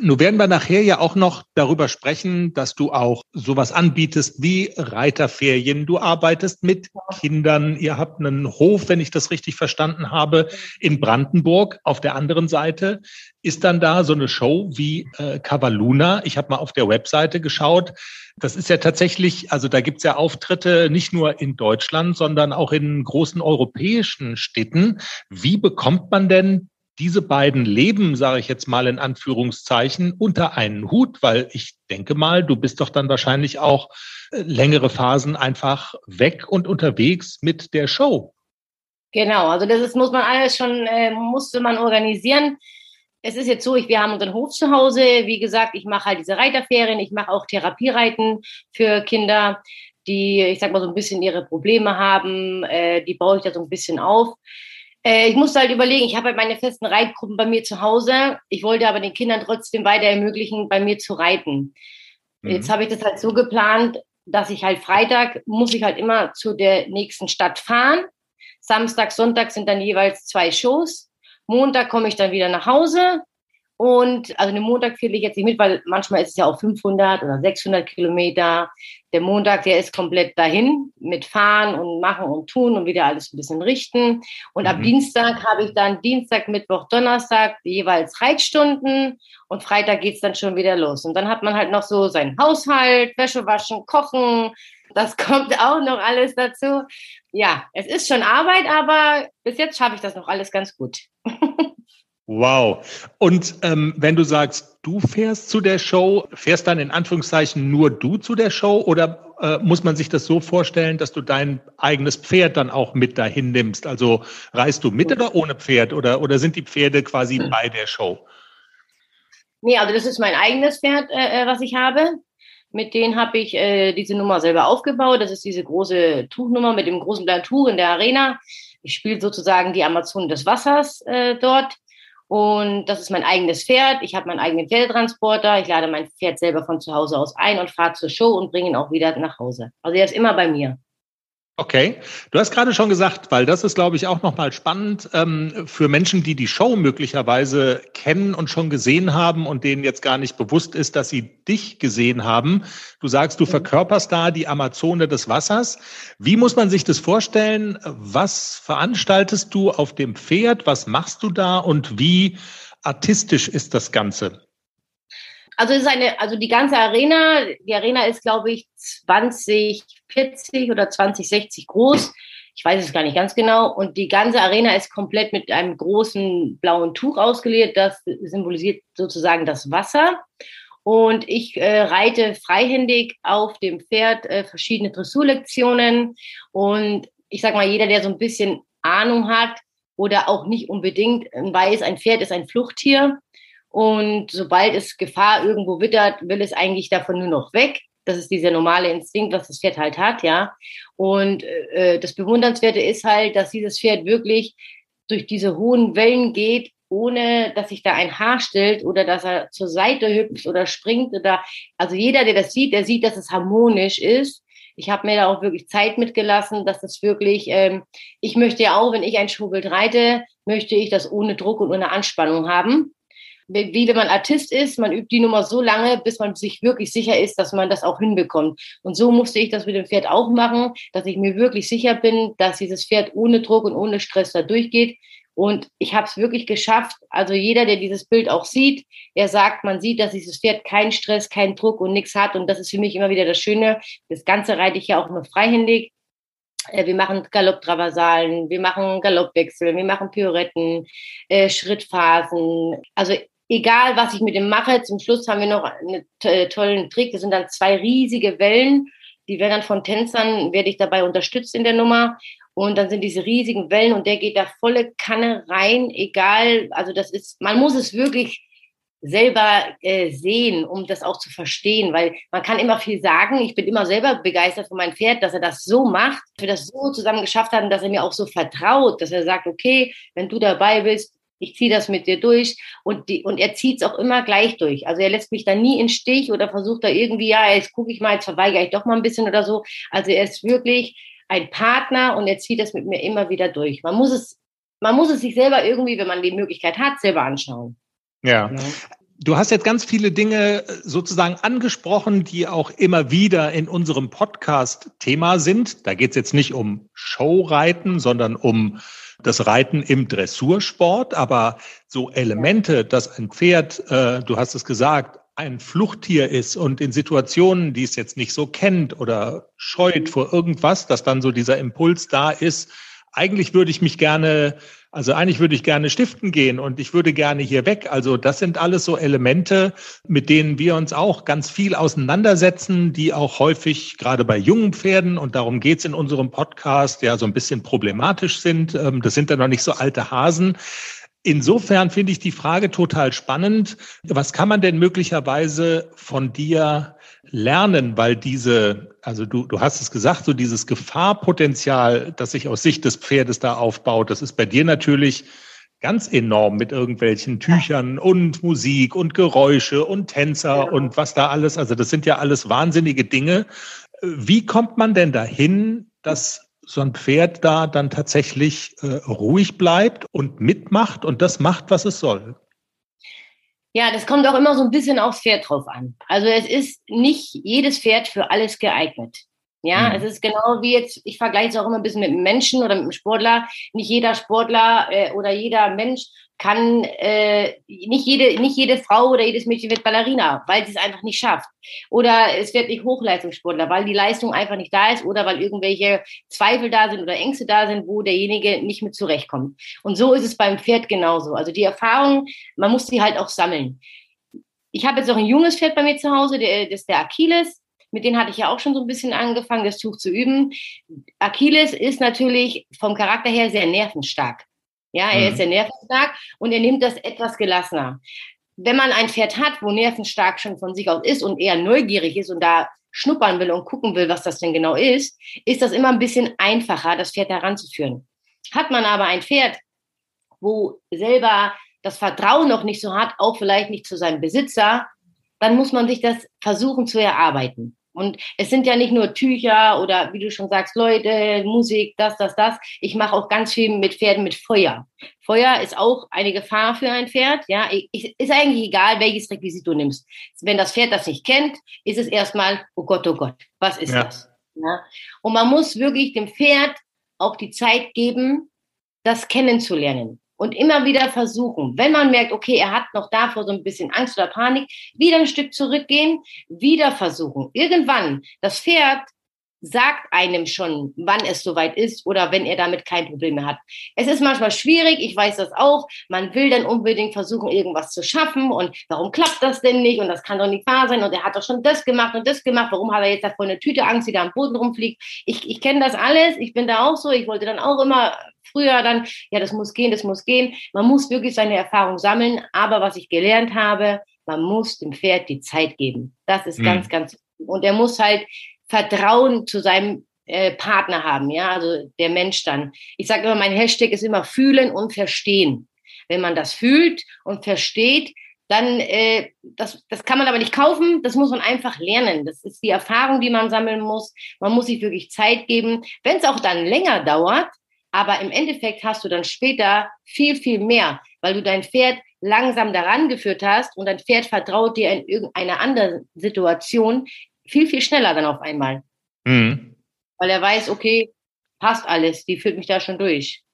Nun werden wir nachher ja auch noch darüber sprechen, dass du auch sowas anbietest wie Reiterferien. Du arbeitest mit Kindern. Ihr habt einen Hof, wenn ich das richtig verstanden habe, in Brandenburg. Auf der anderen Seite ist dann da so eine Show wie äh, Cavaluna. Ich habe mal auf der Webseite geschaut. Das ist ja tatsächlich, also da gibt's ja Auftritte nicht nur in Deutschland, sondern auch in großen europäischen Städten. Wie bekommt man denn diese beiden Leben, sage ich jetzt mal in Anführungszeichen, unter einen Hut, weil ich denke mal, du bist doch dann wahrscheinlich auch äh, längere Phasen einfach weg und unterwegs mit der Show. Genau, also das ist, muss man alles schon, äh, musste man organisieren. Es ist jetzt so, ich, wir haben unseren Hof zu Hause. Wie gesagt, ich mache halt diese Reiterferien, ich mache auch Therapiereiten für Kinder, die, ich sag mal, so ein bisschen ihre Probleme haben. Äh, die baue ich da so ein bisschen auf. Äh, ich musste halt überlegen, ich habe halt meine festen Reitgruppen bei mir zu Hause. Ich wollte aber den Kindern trotzdem weiter ermöglichen, bei mir zu reiten. Mhm. Jetzt habe ich das halt so geplant, dass ich halt Freitag muss ich halt immer zu der nächsten Stadt fahren. Samstag, Sonntag sind dann jeweils zwei Shows. Montag komme ich dann wieder nach Hause. Und also den Montag fiel ich jetzt nicht mit, weil manchmal ist es ja auch 500 oder 600 Kilometer. Der Montag, der ist komplett dahin mit Fahren und Machen und Tun und wieder alles ein bisschen richten. Und mhm. ab Dienstag habe ich dann Dienstag, Mittwoch, Donnerstag jeweils Reitstunden und Freitag geht's dann schon wieder los. Und dann hat man halt noch so seinen Haushalt, Wäsche waschen, kochen. Das kommt auch noch alles dazu. Ja, es ist schon Arbeit, aber bis jetzt schaffe ich das noch alles ganz gut. Wow. Und ähm, wenn du sagst, du fährst zu der Show, fährst dann in Anführungszeichen nur du zu der Show oder äh, muss man sich das so vorstellen, dass du dein eigenes Pferd dann auch mit dahin nimmst? Also reist du mit oder ohne Pferd oder, oder sind die Pferde quasi mhm. bei der Show? Nee, also das ist mein eigenes Pferd, äh, äh was ich habe. Mit denen habe ich äh, diese Nummer selber aufgebaut. Das ist diese große Tuchnummer mit dem großen blauen Tuch in der Arena. Ich spiele sozusagen die Amazon des Wassers äh, dort. Und das ist mein eigenes Pferd. Ich habe meinen eigenen Pferdetransporter. Ich lade mein Pferd selber von zu Hause aus ein und fahre zur Show und bringe ihn auch wieder nach Hause. Also er ist immer bei mir. Okay, du hast gerade schon gesagt, weil das ist, glaube ich, auch nochmal spannend ähm, für Menschen, die die Show möglicherweise kennen und schon gesehen haben und denen jetzt gar nicht bewusst ist, dass sie dich gesehen haben. Du sagst, du mhm. verkörperst da die Amazone des Wassers. Wie muss man sich das vorstellen? Was veranstaltest du auf dem Pferd? Was machst du da und wie artistisch ist das Ganze? Also ist eine, also die ganze Arena, die Arena ist, glaube ich, 2040 oder 2060 groß. Ich weiß es gar nicht ganz genau. Und die ganze Arena ist komplett mit einem großen blauen Tuch ausgeleert. Das symbolisiert sozusagen das Wasser. Und ich äh, reite freihändig auf dem Pferd äh, verschiedene Dressurlektionen. Und ich sag mal, jeder, der so ein bisschen Ahnung hat oder auch nicht unbedingt weiß, ein Pferd ist ein Fluchttier. Und sobald es Gefahr irgendwo wittert, will es eigentlich davon nur noch weg. Das ist dieser normale Instinkt, was das Pferd halt hat, ja. Und äh, das Bewundernswerte ist halt, dass dieses Pferd wirklich durch diese hohen Wellen geht, ohne dass sich da ein Haar stellt oder dass er zur Seite hüpft oder springt oder also jeder, der das sieht, der sieht, dass es harmonisch ist. Ich habe mir da auch wirklich Zeit mitgelassen, dass das wirklich, ähm, ich möchte ja auch, wenn ich ein Showbild reite, möchte ich das ohne Druck und ohne Anspannung haben wie wenn man Artist ist, man übt die Nummer so lange, bis man sich wirklich sicher ist, dass man das auch hinbekommt. Und so musste ich das mit dem Pferd auch machen, dass ich mir wirklich sicher bin, dass dieses Pferd ohne Druck und ohne Stress da durchgeht. Und ich habe es wirklich geschafft. Also jeder, der dieses Bild auch sieht, er sagt, man sieht, dass dieses Pferd keinen Stress, keinen Druck und nichts hat. Und das ist für mich immer wieder das Schöne. Das Ganze reite ich ja auch nur freihändig. Äh, wir machen Galopptraversalen, wir machen Galoppwechsel, wir machen Pirouetten, äh, Schrittphasen. Also egal was ich mit dem mache, zum Schluss haben wir noch einen tollen Trick. Das sind dann zwei riesige Wellen. Die werden dann von Tänzern, werde ich dabei unterstützt in der Nummer. Und dann sind diese riesigen Wellen und der geht da volle Kanne rein, egal. Also das ist, man muss es wirklich selber äh, sehen, um das auch zu verstehen, weil man kann immer viel sagen. Ich bin immer selber begeistert von meinem Pferd, dass er das so macht, dass wir das so zusammen geschafft haben, dass er mir auch so vertraut, dass er sagt, okay, wenn du dabei bist, ich ziehe das mit dir durch und, die, und er zieht es auch immer gleich durch. Also er lässt mich da nie in Stich oder versucht da irgendwie, ja, jetzt gucke ich mal, jetzt verweigere ich doch mal ein bisschen oder so. Also er ist wirklich ein Partner und er zieht das mit mir immer wieder durch. Man muss es, man muss es sich selber irgendwie, wenn man die Möglichkeit hat, selber anschauen. Ja. ja. Du hast jetzt ganz viele Dinge sozusagen angesprochen, die auch immer wieder in unserem Podcast Thema sind. Da geht es jetzt nicht um Showreiten, sondern um das Reiten im Dressursport, aber so Elemente, dass ein Pferd, äh, du hast es gesagt, ein Fluchttier ist und in Situationen, die es jetzt nicht so kennt oder scheut vor irgendwas, dass dann so dieser Impuls da ist, eigentlich würde ich mich gerne, also eigentlich würde ich gerne stiften gehen und ich würde gerne hier weg. Also das sind alles so Elemente, mit denen wir uns auch ganz viel auseinandersetzen, die auch häufig gerade bei jungen Pferden, und darum geht's in unserem Podcast, ja so ein bisschen problematisch sind. Ähm, das sind dann noch nicht so alte Hasen. Insofern finde ich die Frage total spannend. Was kann man denn möglicherweise von dir lernen, weil diese, also du, du hast es gesagt, so dieses Gefahrpotenzial, das sich aus Sicht des Pferdes da aufbaut, das ist bei dir natürlich ganz enorm mit irgendwelchen Tüchern und Musik und Geräusche und Tänzer und was da alles, also das sind ja alles wahnsinnige Dinge. Wie kommt man denn dahin, dass so ein Pferd da dann tatsächlich äh, ruhig bleibt und mitmacht und das macht, was es soll? Ja, das kommt auch immer so ein bisschen aufs Pferd drauf an. Also es ist nicht jedes Pferd für alles geeignet. Ja, mhm. es ist genau wie jetzt, ich vergleiche es auch immer ein bisschen mit einem Menschen oder mit einem Sportler. Nicht jeder Sportler äh, oder jeder Mensch kann äh, nicht jede nicht jede Frau oder jedes Mädchen wird Ballerina, weil sie es einfach nicht schafft. Oder es wird nicht Hochleistungssportler, weil die Leistung einfach nicht da ist oder weil irgendwelche Zweifel da sind oder Ängste da sind, wo derjenige nicht mit zurechtkommt. Und so ist es beim Pferd genauso. Also die Erfahrung, man muss sie halt auch sammeln. Ich habe jetzt auch ein junges Pferd bei mir zu Hause, der, das ist der Achilles. Mit denen hatte ich ja auch schon so ein bisschen angefangen, das Tuch zu üben. Achilles ist natürlich vom Charakter her sehr nervenstark. Ja, er mhm. ist sehr nervenstark und er nimmt das etwas gelassener. Wenn man ein Pferd hat, wo nervenstark schon von sich aus ist und eher neugierig ist und da schnuppern will und gucken will, was das denn genau ist, ist das immer ein bisschen einfacher, das Pferd heranzuführen. Hat man aber ein Pferd, wo selber das Vertrauen noch nicht so hat, auch vielleicht nicht zu seinem Besitzer, dann muss man sich das versuchen zu erarbeiten. Und es sind ja nicht nur Tücher oder wie du schon sagst, Leute, Musik, das, das, das. Ich mache auch ganz viel mit Pferden mit Feuer. Feuer ist auch eine Gefahr für ein Pferd. Ja, ich, ist eigentlich egal, welches Requisit du nimmst. Wenn das Pferd das nicht kennt, ist es erstmal, oh Gott, oh Gott, was ist ja. das? Ja? Und man muss wirklich dem Pferd auch die Zeit geben, das kennenzulernen und immer wieder versuchen, wenn man merkt, okay, er hat noch davor so ein bisschen Angst oder Panik, wieder ein Stück zurückgehen, wieder versuchen. Irgendwann, das Pferd sagt einem schon, wann es soweit ist oder wenn er damit kein Problem mehr hat. Es ist manchmal schwierig, ich weiß das auch. Man will dann unbedingt versuchen, irgendwas zu schaffen und warum klappt das denn nicht und das kann doch nicht wahr sein und er hat doch schon das gemacht und das gemacht. Warum hat er jetzt da vor eine Tüte Angst, die da am Boden rumfliegt? Ich, ich kenne das alles, ich bin da auch so. Ich wollte dann auch immer früher dann, ja, das muss gehen, das muss gehen. Man muss wirklich seine Erfahrung sammeln. Aber was ich gelernt habe, man muss dem Pferd die Zeit geben. Das ist mhm. ganz, ganz, und er muss halt Vertrauen zu seinem äh, Partner haben, ja, also der Mensch dann. Ich sage immer, mein Hashtag ist immer fühlen und verstehen. Wenn man das fühlt und versteht, dann, äh, das, das kann man aber nicht kaufen, das muss man einfach lernen. Das ist die Erfahrung, die man sammeln muss. Man muss sich wirklich Zeit geben. Wenn es auch dann länger dauert, aber im Endeffekt hast du dann später viel, viel mehr, weil du dein Pferd langsam daran geführt hast und dein Pferd vertraut dir in irgendeiner anderen Situation viel, viel schneller dann auf einmal. Mhm. Weil er weiß, okay, passt alles, die führt mich da schon durch.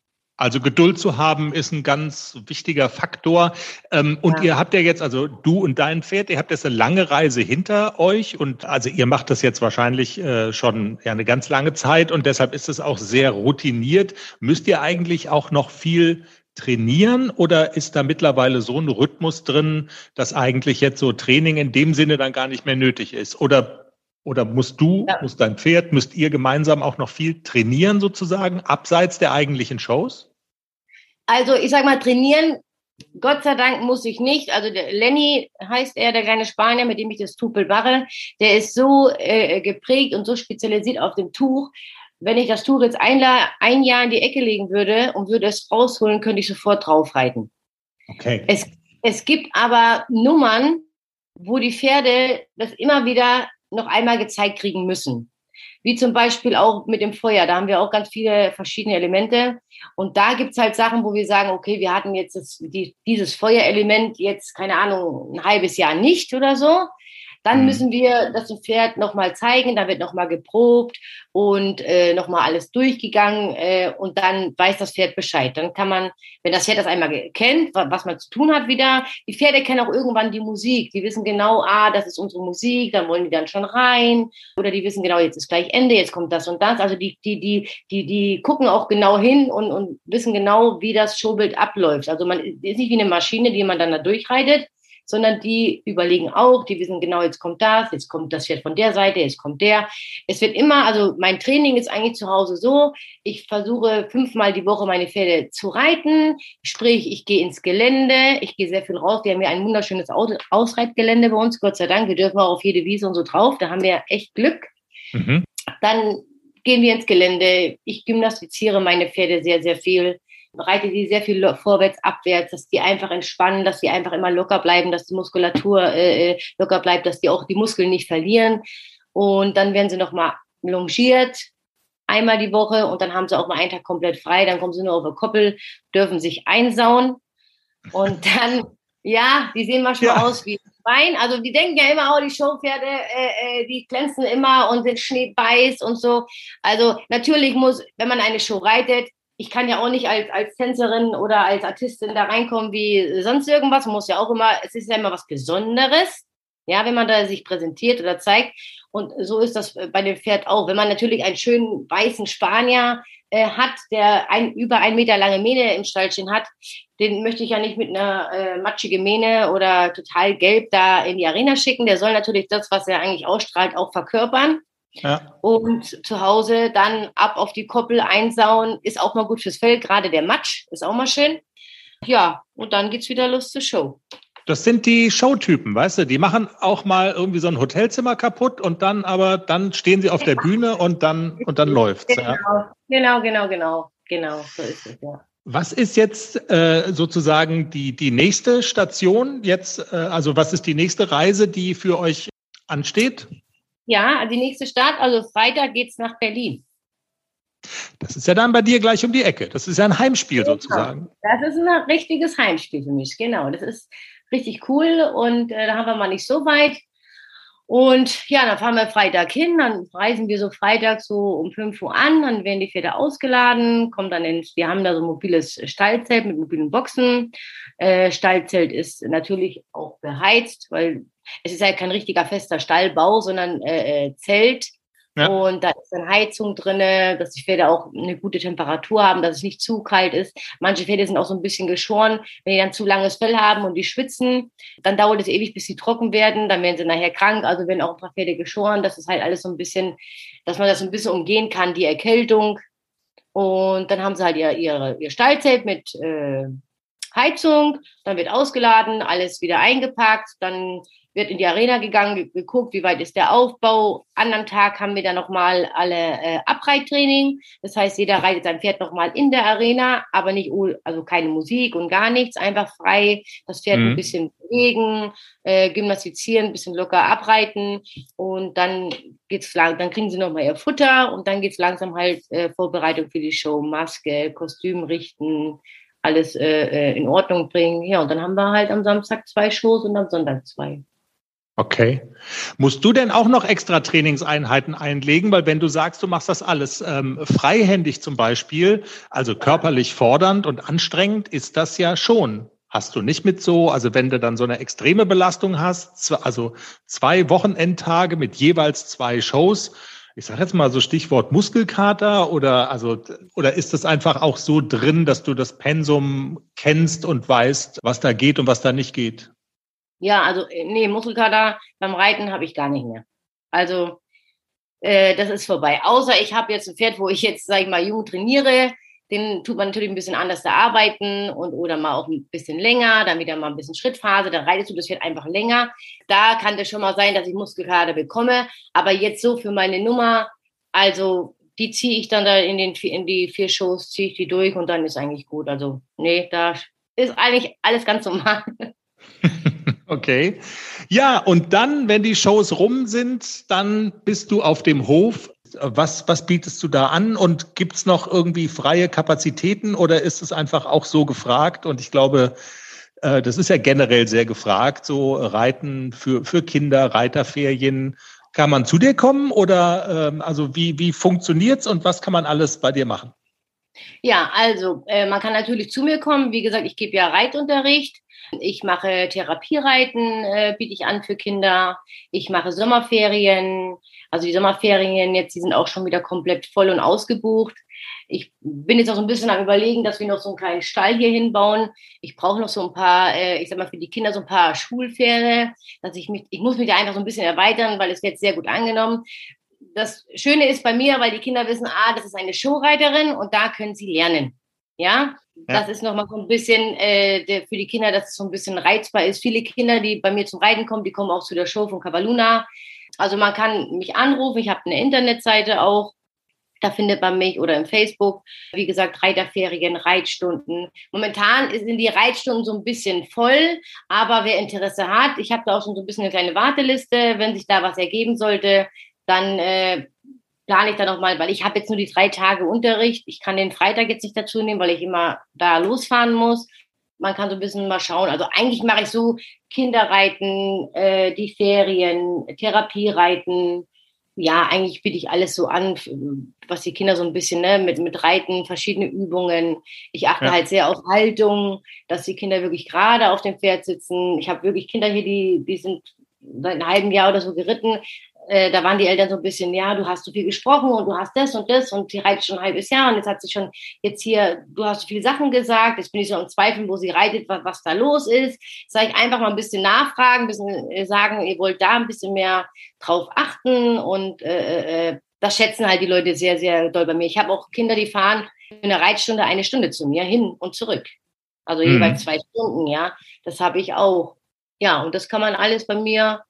Also Geduld zu haben ist ein ganz wichtiger Faktor. Ähm, und ja. ihr habt ja jetzt, also du und dein Pferd, ihr habt jetzt eine lange Reise hinter euch und also ihr macht das jetzt wahrscheinlich äh, schon ja eine ganz lange Zeit und deshalb ist es auch sehr routiniert. Müsst ihr eigentlich auch noch viel trainieren oder ist da mittlerweile so ein Rhythmus drin, dass eigentlich jetzt so Training in dem Sinne dann gar nicht mehr nötig ist? Oder oder musst du, ja. muss dein Pferd, müsst ihr gemeinsam auch noch viel trainieren sozusagen, abseits der eigentlichen Shows? Also ich sag mal, trainieren, Gott sei Dank muss ich nicht. Also der Lenny heißt er, der kleine Spanier, mit dem ich das Tupel mache, der ist so äh, geprägt und so spezialisiert auf dem Tuch. Wenn ich das Tuch jetzt ein, ein Jahr in die Ecke legen würde und würde es rausholen, könnte ich sofort draufreiten. Okay. Es, es gibt aber Nummern, wo die Pferde das immer wieder noch einmal gezeigt kriegen müssen. Wie zum Beispiel auch mit dem Feuer. Da haben wir auch ganz viele verschiedene Elemente. Und da gibt's halt Sachen, wo wir sagen, okay, wir hatten jetzt das, die, dieses Feuerelement jetzt, keine Ahnung, ein halbes Jahr nicht oder so. Dann mhm. müssen wir das Pferd nochmal zeigen, da wird nochmal geprobt und äh, nochmal alles durchgegangen äh, und dann weiß das Pferd Bescheid. Dann kann man, wenn das Pferd das einmal kennt, was man zu tun hat wieder, die Pferde kennen auch irgendwann die Musik. Die wissen genau, ah, das ist unsere Musik, dann wollen die dann schon rein. Oder die wissen genau, jetzt ist gleich Ende, jetzt kommt das und das. Also die, die, die, die, die gucken auch genau hin und, und wissen genau, wie das Showbild abläuft. Also man ist nicht wie eine Maschine, die man dann da durchreitet, sondern die überlegen auch, die wissen genau, jetzt kommt das, jetzt kommt das Pferd von der Seite, jetzt kommt der. Es wird immer, also mein Training ist eigentlich zu Hause so, ich versuche fünfmal die Woche meine Pferde zu reiten, sprich, ich gehe ins Gelände, ich gehe sehr viel raus, wir haben ja ein wunderschönes Ausreitgelände bei uns, Gott sei Dank, wir dürfen auch auf jede Wiese und so drauf, da haben wir echt Glück. Mhm. Dann gehen wir ins Gelände, ich gymnastiziere meine Pferde sehr, sehr viel reite die sehr viel vorwärts, abwärts, dass die einfach entspannen, dass die einfach immer locker bleiben, dass die Muskulatur äh, äh, locker bleibt, dass die auch die Muskeln nicht verlieren. Und dann werden sie nochmal longiert, einmal die Woche und dann haben sie auch mal einen Tag komplett frei, dann kommen sie nur auf eine Koppel, dürfen sich einsauen und dann, ja, die sehen manchmal ja. aus wie Wein. Also die denken ja immer, oh, die Showpferde, äh, äh, die glänzen immer und sind schneebeiß und so. Also natürlich muss, wenn man eine Show reitet, ich kann ja auch nicht als, als Tänzerin oder als Artistin da reinkommen wie sonst irgendwas. Man muss ja auch immer, es ist ja immer was Besonderes, ja, wenn man da sich präsentiert oder zeigt. Und so ist das bei dem Pferd auch. Wenn man natürlich einen schönen weißen Spanier äh, hat, der ein, über ein Meter lange Mähne im Stallchen hat, den möchte ich ja nicht mit einer äh, matschige Mähne oder total gelb da in die Arena schicken. Der soll natürlich das, was er eigentlich ausstrahlt, auch verkörpern. Ja. Und zu Hause dann ab auf die Koppel einsauen, ist auch mal gut fürs Fell, gerade der Matsch ist auch mal schön. Ja, und dann geht's wieder los zur Show. Das sind die Showtypen, weißt du, die machen auch mal irgendwie so ein Hotelzimmer kaputt und dann aber dann stehen sie auf der Bühne und dann und dann läuft's. Genau, ja. genau, genau, genau, genau, so ist es ja. Was ist jetzt äh, sozusagen die, die nächste Station jetzt? Äh, also was ist die nächste Reise, die für euch ansteht? Ja, die nächste Start, also Freitag geht's nach Berlin. Das ist ja dann bei dir gleich um die Ecke. Das ist ja ein Heimspiel genau. sozusagen. Das ist ein richtiges Heimspiel für mich, genau. Das ist richtig cool und äh, da haben wir mal nicht so weit. Und ja, dann fahren wir Freitag hin, dann reisen wir so Freitag so um 5 Uhr an, dann werden die Pferde ausgeladen, kommen dann ins, wir haben da so ein mobiles Stallzelt mit mobilen Boxen. Äh, Stallzelt ist natürlich auch beheizt, weil es ist ja kein richtiger fester Stallbau, sondern äh, äh, Zelt Ja. Und da ist dann Heizung drinne, dass die Pferde auch eine gute Temperatur haben, dass es nicht zu kalt ist. Manche Pferde sind auch so ein bisschen geschoren. Wenn die dann zu langes Fell haben und die schwitzen, dann dauert es ewig, bis sie trocken werden. Dann werden sie nachher krank. Also werden auch ein paar Pferde geschoren. Das ist halt alles so ein bisschen, dass man das so ein bisschen umgehen kann, die Erkältung. Und dann haben sie halt ihr, ihre, ihr Stallzelt mit äh, Heizung, dann wird ausgeladen, alles wieder eingepackt, dann wird in die Arena gegangen, geguckt, wie weit ist der Aufbau. Anderen Tag haben wir dann nochmal alle äh, Abreittraining. Das heißt, jeder reitet sein Pferd nochmal in der Arena, aber nicht, also keine Musik und gar nichts, einfach frei das Pferd mhm. ein bisschen bewegen, äh, gymnastizieren, ein bisschen locker abreiten und dann geht's lang, dann kriegen sie nochmal ihr Futter und dann geht's langsam halt äh, Vorbereitung für die Show, Maske, Kostüm richten, alles äh, äh, in Ordnung bringen. Ja, und dann haben wir halt am Samstag zwei Shows und am Sonntag zwei. Okay. Musst du denn auch noch extra Trainingseinheiten einlegen? Weil wenn du sagst, du machst das alles ähm, freihändig zum Beispiel, also körperlich fordernd und anstrengend, ist das ja schon. Hast du nicht mit so, also wenn du dann so eine extreme Belastung hast, also zwei Wochenendtage mit jeweils zwei Shows, ich sage jetzt mal so Stichwort Muskelkater oder also oder ist das einfach auch so drin, dass du das Pensum kennst und weißt, was da geht und was da nicht geht? Ja, also äh, nee, Muskelkater beim Reiten habe ich gar nicht mehr. Also äh, das ist vorbei. Außer ich habe jetzt ein Pferd, wo ich jetzt, sage ich mal, jung trainiere. Den tut man natürlich ein bisschen anders da arbeiten und oder mal auch ein bisschen länger, dann wieder mal ein bisschen Schrittphase, dann reitest du das Pferd einfach länger. Da kann das schon mal sein, dass ich Muskelkater bekomme. Aber jetzt so für meine Nummer, also die ziehe ich dann da in, den, in die vier Shows, ziehe ich die durch und dann ist eigentlich gut. Also nee, da ist eigentlich alles ganz normal. Okay. Ja, und dann, wenn die Shows rum sind, dann bist du auf dem Hof. Was, was bietest du da an und gibt es noch irgendwie freie Kapazitäten oder ist es einfach auch so gefragt? Und ich glaube, äh, das ist ja generell sehr gefragt, so Reiten für, für Kinder, Reiterferien. Kann man zu dir kommen oder ähm, also wie, wie funktioniert's und was kann man alles bei dir machen? Ja, also äh, man kann natürlich zu mir kommen. Wie gesagt, ich gebe ja Reitunterricht. Ich mache Therapiereiten, äh, biete ich an für Kinder. Ich mache Sommerferien. Also die Sommerferien jetzt, die sind auch schon wieder komplett voll und ausgebucht. Ich bin jetzt auch so ein bisschen am überlegen, dass wir noch so einen kleinen Stall hier hinbauen. Ich brauche noch so ein paar, äh, ich sag mal, für die Kinder so ein paar Schulpferde, dass ich mich, ich muss mich da einfach so ein bisschen erweitern, weil es wird sehr gut angenommen. Das Schöne ist bei mir, weil die Kinder wissen, ah, das ist eine Showreiterin und da können sie lernen. Ja, das ist nochmal so ein bisschen äh, der, für die Kinder, dass es so ein bisschen reizbar ist. Viele Kinder, die bei mir zum Reiten kommen, die kommen auch zu der Show von Cavaluna. Also man kann mich anrufen, ich habe eine Internetseite auch. Da findet man mich oder im Facebook, wie gesagt, Reiterferien, Reitstunden. Momentan sind die Reitstunden so ein bisschen voll, aber wer Interesse hat, ich habe da auch schon so ein bisschen eine kleine Warteliste. Wenn sich da was ergeben sollte, dann äh, plane ich dann nochmal, weil ich habe jetzt nur die drei Tage Unterricht. Ich kann den Freitag jetzt nicht dazu nehmen, weil ich immer da losfahren muss. Man kann so ein bisschen mal schauen. Also eigentlich mache ich so Kinderreiten, äh, die Ferien, Therapiereiten. Ja, eigentlich biete ich alles so an, was die Kinder so ein bisschen ne, mit, mit Reiten, verschiedene Übungen. Ich achte ja. halt sehr auf Haltung, dass die Kinder wirklich gerade auf dem Pferd sitzen. Ich habe wirklich Kinder hier, die, die sind seit einem halben Jahr oder so geritten. Äh, da waren die Eltern so ein bisschen, ja, du hast so viel gesprochen und du hast das und das und sie reitet schon ein halbes Jahr und jetzt hat sie schon jetzt hier, du hast so viele Sachen gesagt, jetzt bin ich so am Zweifeln, wo sie reitet, was, was da los ist. Sag ich einfach mal ein bisschen nachfragen, ein bisschen äh, sagen, ihr wollt da ein bisschen mehr drauf achten und äh, äh, das schätzen halt die Leute sehr, sehr doll bei mir. Ich habe auch Kinder, die fahren für eine Reitstunde eine Stunde zu mir hin und zurück. Also mhm. jeweils zwei Stunden, ja. Das habe ich auch. Ja, und das kann man alles bei mir,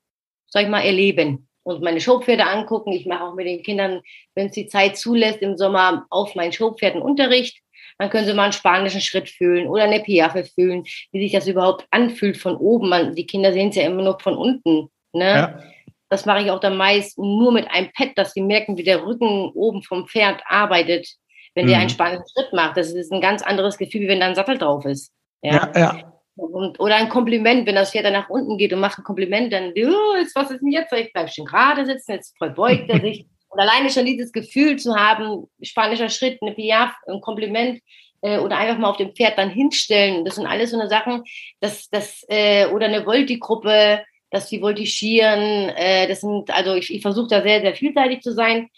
sag ich mal, erleben und meine Showpferde angucken. Ich mache auch mit den Kindern, wenn es die Zeit zulässt, im Sommer auf meinen Showpferden Unterricht. Dann können sie mal einen spanischen Schritt fühlen oder eine Piaffe fühlen, wie sich das überhaupt anfühlt von oben. Man, die Kinder sehen es ja immer nur von unten. Ne? Ja. Das mache ich auch dann meist nur mit einem Pad, dass sie merken, wie der Rücken oben vom Pferd arbeitet, wenn mhm. der einen spanischen Schritt macht. Das ist ein ganz anderes Gefühl, wie wenn da ein Sattel drauf ist. Ja, ja. ja. Und, oder ein Kompliment, wenn das Pferd dann nach unten geht und macht ein Kompliment, dann, oh, jetzt, was ist denn jetzt? Ich bleibe schon gerade sitzen, jetzt verbeugt er sich. Und alleine schon dieses Gefühl zu haben, spanischer Schritt, eine Piaf, ein Kompliment, äh, oder einfach mal auf dem Pferd dann hinstellen. Das sind alles so eine Sachen, das, das, äh, oder eine Volti-Gruppe, dass die voltigieren. Äh, das sind, also ich, ich versuche da sehr, sehr vielseitig zu sein,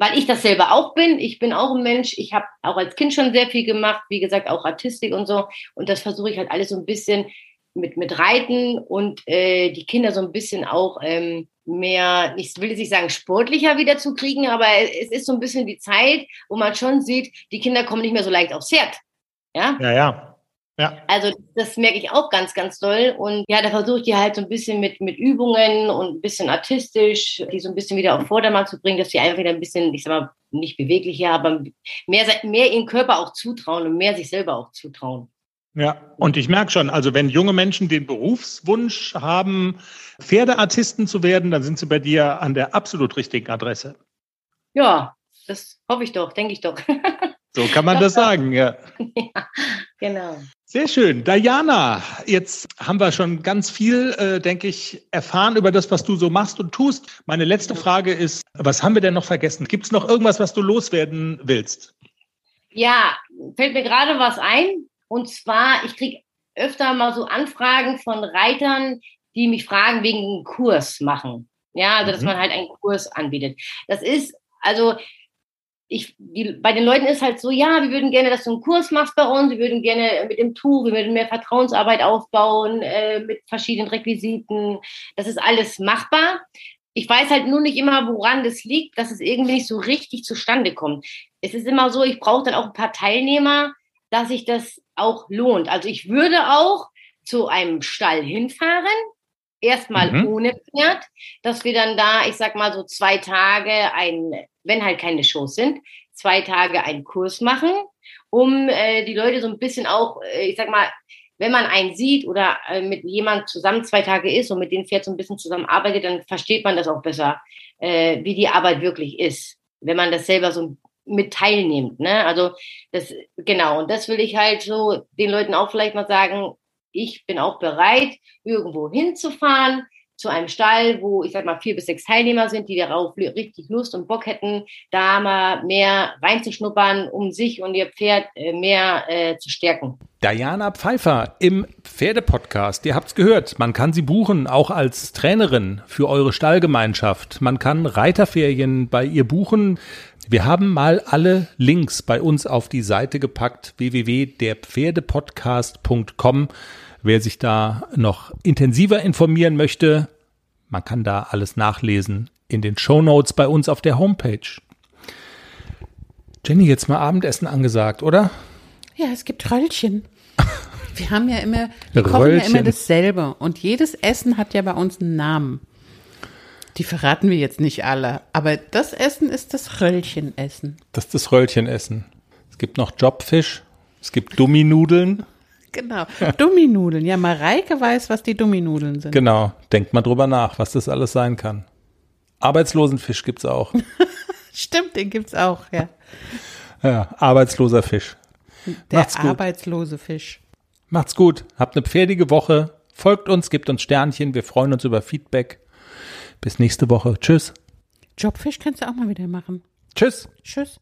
weil ich das selber auch bin. Ich bin auch ein Mensch. Ich habe auch als Kind schon sehr viel gemacht, wie gesagt, auch Artistik und so. Und das versuche ich halt alles so ein bisschen mit, mit Reiten und äh, die Kinder so ein bisschen auch ähm, mehr, ich will jetzt nicht sagen sportlicher wieder zu kriegen, aber es ist so ein bisschen die Zeit, wo man schon sieht, die Kinder kommen nicht mehr so leicht aufs Pferd. Ja, ja. ja. Ja. Also das merke ich auch ganz, ganz doll. Und ja, da versuche ich die halt so ein bisschen mit, mit Übungen und ein bisschen artistisch, die so ein bisschen wieder auf Vordermann zu bringen, dass sie einfach wieder ein bisschen, ich sag mal, nicht beweglicher, aber mehr, mehr ihren Körper auch zutrauen und mehr sich selber auch zutrauen. Ja, und ich merke schon, also wenn junge Menschen den Berufswunsch haben, Pferdeartisten zu werden, dann sind sie bei dir an der absolut richtigen Adresse. Ja, das hoffe ich doch, denke ich doch. So kann man das sagen, ja. ja. Genau. Sehr schön. Diana, jetzt haben wir schon ganz viel, äh, denke ich, erfahren über das, was du so machst und tust. Meine letzte Frage ist, was haben wir denn noch vergessen? Gibt es noch irgendwas, was du loswerden willst? Ja, fällt mir gerade was ein. Und zwar, ich kriege öfter mal so Anfragen von Reitern, die mich fragen wegen einem Kurs machen. Ja, also dass mhm. man halt einen Kurs anbietet. Das ist, also ich, die, bei den Leuten ist halt so, ja, wir würden gerne, dass du einen Kurs machst bei uns, wir würden gerne mit dem Tuch, wir würden mehr Vertrauensarbeit aufbauen, äh, mit verschiedenen Requisiten. Das ist alles machbar. Ich weiß halt nur nicht immer, woran das liegt, dass es irgendwie nicht so richtig zustande kommt. Es ist immer so, ich brauche dann auch ein paar Teilnehmer, dass sich das auch lohnt. Also ich würde auch zu einem Stall hinfahren, erstmal mhm. ohne Pferd, dass wir dann da, ich sag mal so zwei Tage ein, wenn halt keine Shows sind, zwei Tage einen Kurs machen, um äh, die Leute so ein bisschen auch, äh, ich sag mal, wenn man einen sieht oder äh, mit jemand zusammen zwei Tage ist und mit dem Pferd so ein bisschen zusammenarbeitet, dann versteht man das auch besser, äh, wie die Arbeit wirklich ist. Wenn man das selber so mit teilnimmt. Ne? Also das, genau, und das will ich halt so den Leuten auch vielleicht mal sagen, ich bin auch bereit, irgendwo hinzufahren, zu einem Stall, wo ich sag mal vier bis sechs Teilnehmer sind, die darauf richtig Lust und Bock hätten, da mal mehr reinzuschnuppern, um sich und ihr Pferd äh, mehr äh, zu stärken. Diana Pfeiffer im Pferdepodcast. Ihr habt's gehört. Man kann sie buchen, auch als Trainerin für eure Stallgemeinschaft. Man kann Reiterferien bei ihr buchen. Wir haben mal alle Links bei uns auf die Seite gepackt, www.derpferdepodcast.com. Wer sich da noch intensiver informieren möchte, man kann da alles nachlesen in den Show Notes bei uns auf der Homepage. Jenny, jetzt mal Abendessen angesagt, oder? Ja, es gibt Röllchen. Wir haben ja immer, wir kochen ja immer dasselbe und jedes Essen hat ja bei uns einen Namen. Die verraten wir jetzt nicht alle, aber das Essen ist das Röllchenessen. Das ist das Röllchenessen. Es gibt noch Jobfisch, es gibt Dumminudeln. Genau, Dumminudeln. Ja, Mareike weiß, was die Dumminudeln sind. Genau, denkt mal drüber nach, was das alles sein kann. Arbeitslosenfisch gibt's auch. Stimmt, den gibt's auch, ja. Ja, arbeitsloser Fisch. Der Macht's arbeitslose gut. Fisch. Macht's gut, habt eine pferdige Woche, folgt uns, gebt uns Sternchen, wir freuen uns über Feedback. Bis nächste Woche. Tschüss. Jobfisch kannst du auch mal wieder machen. Tschüss. Tschüss.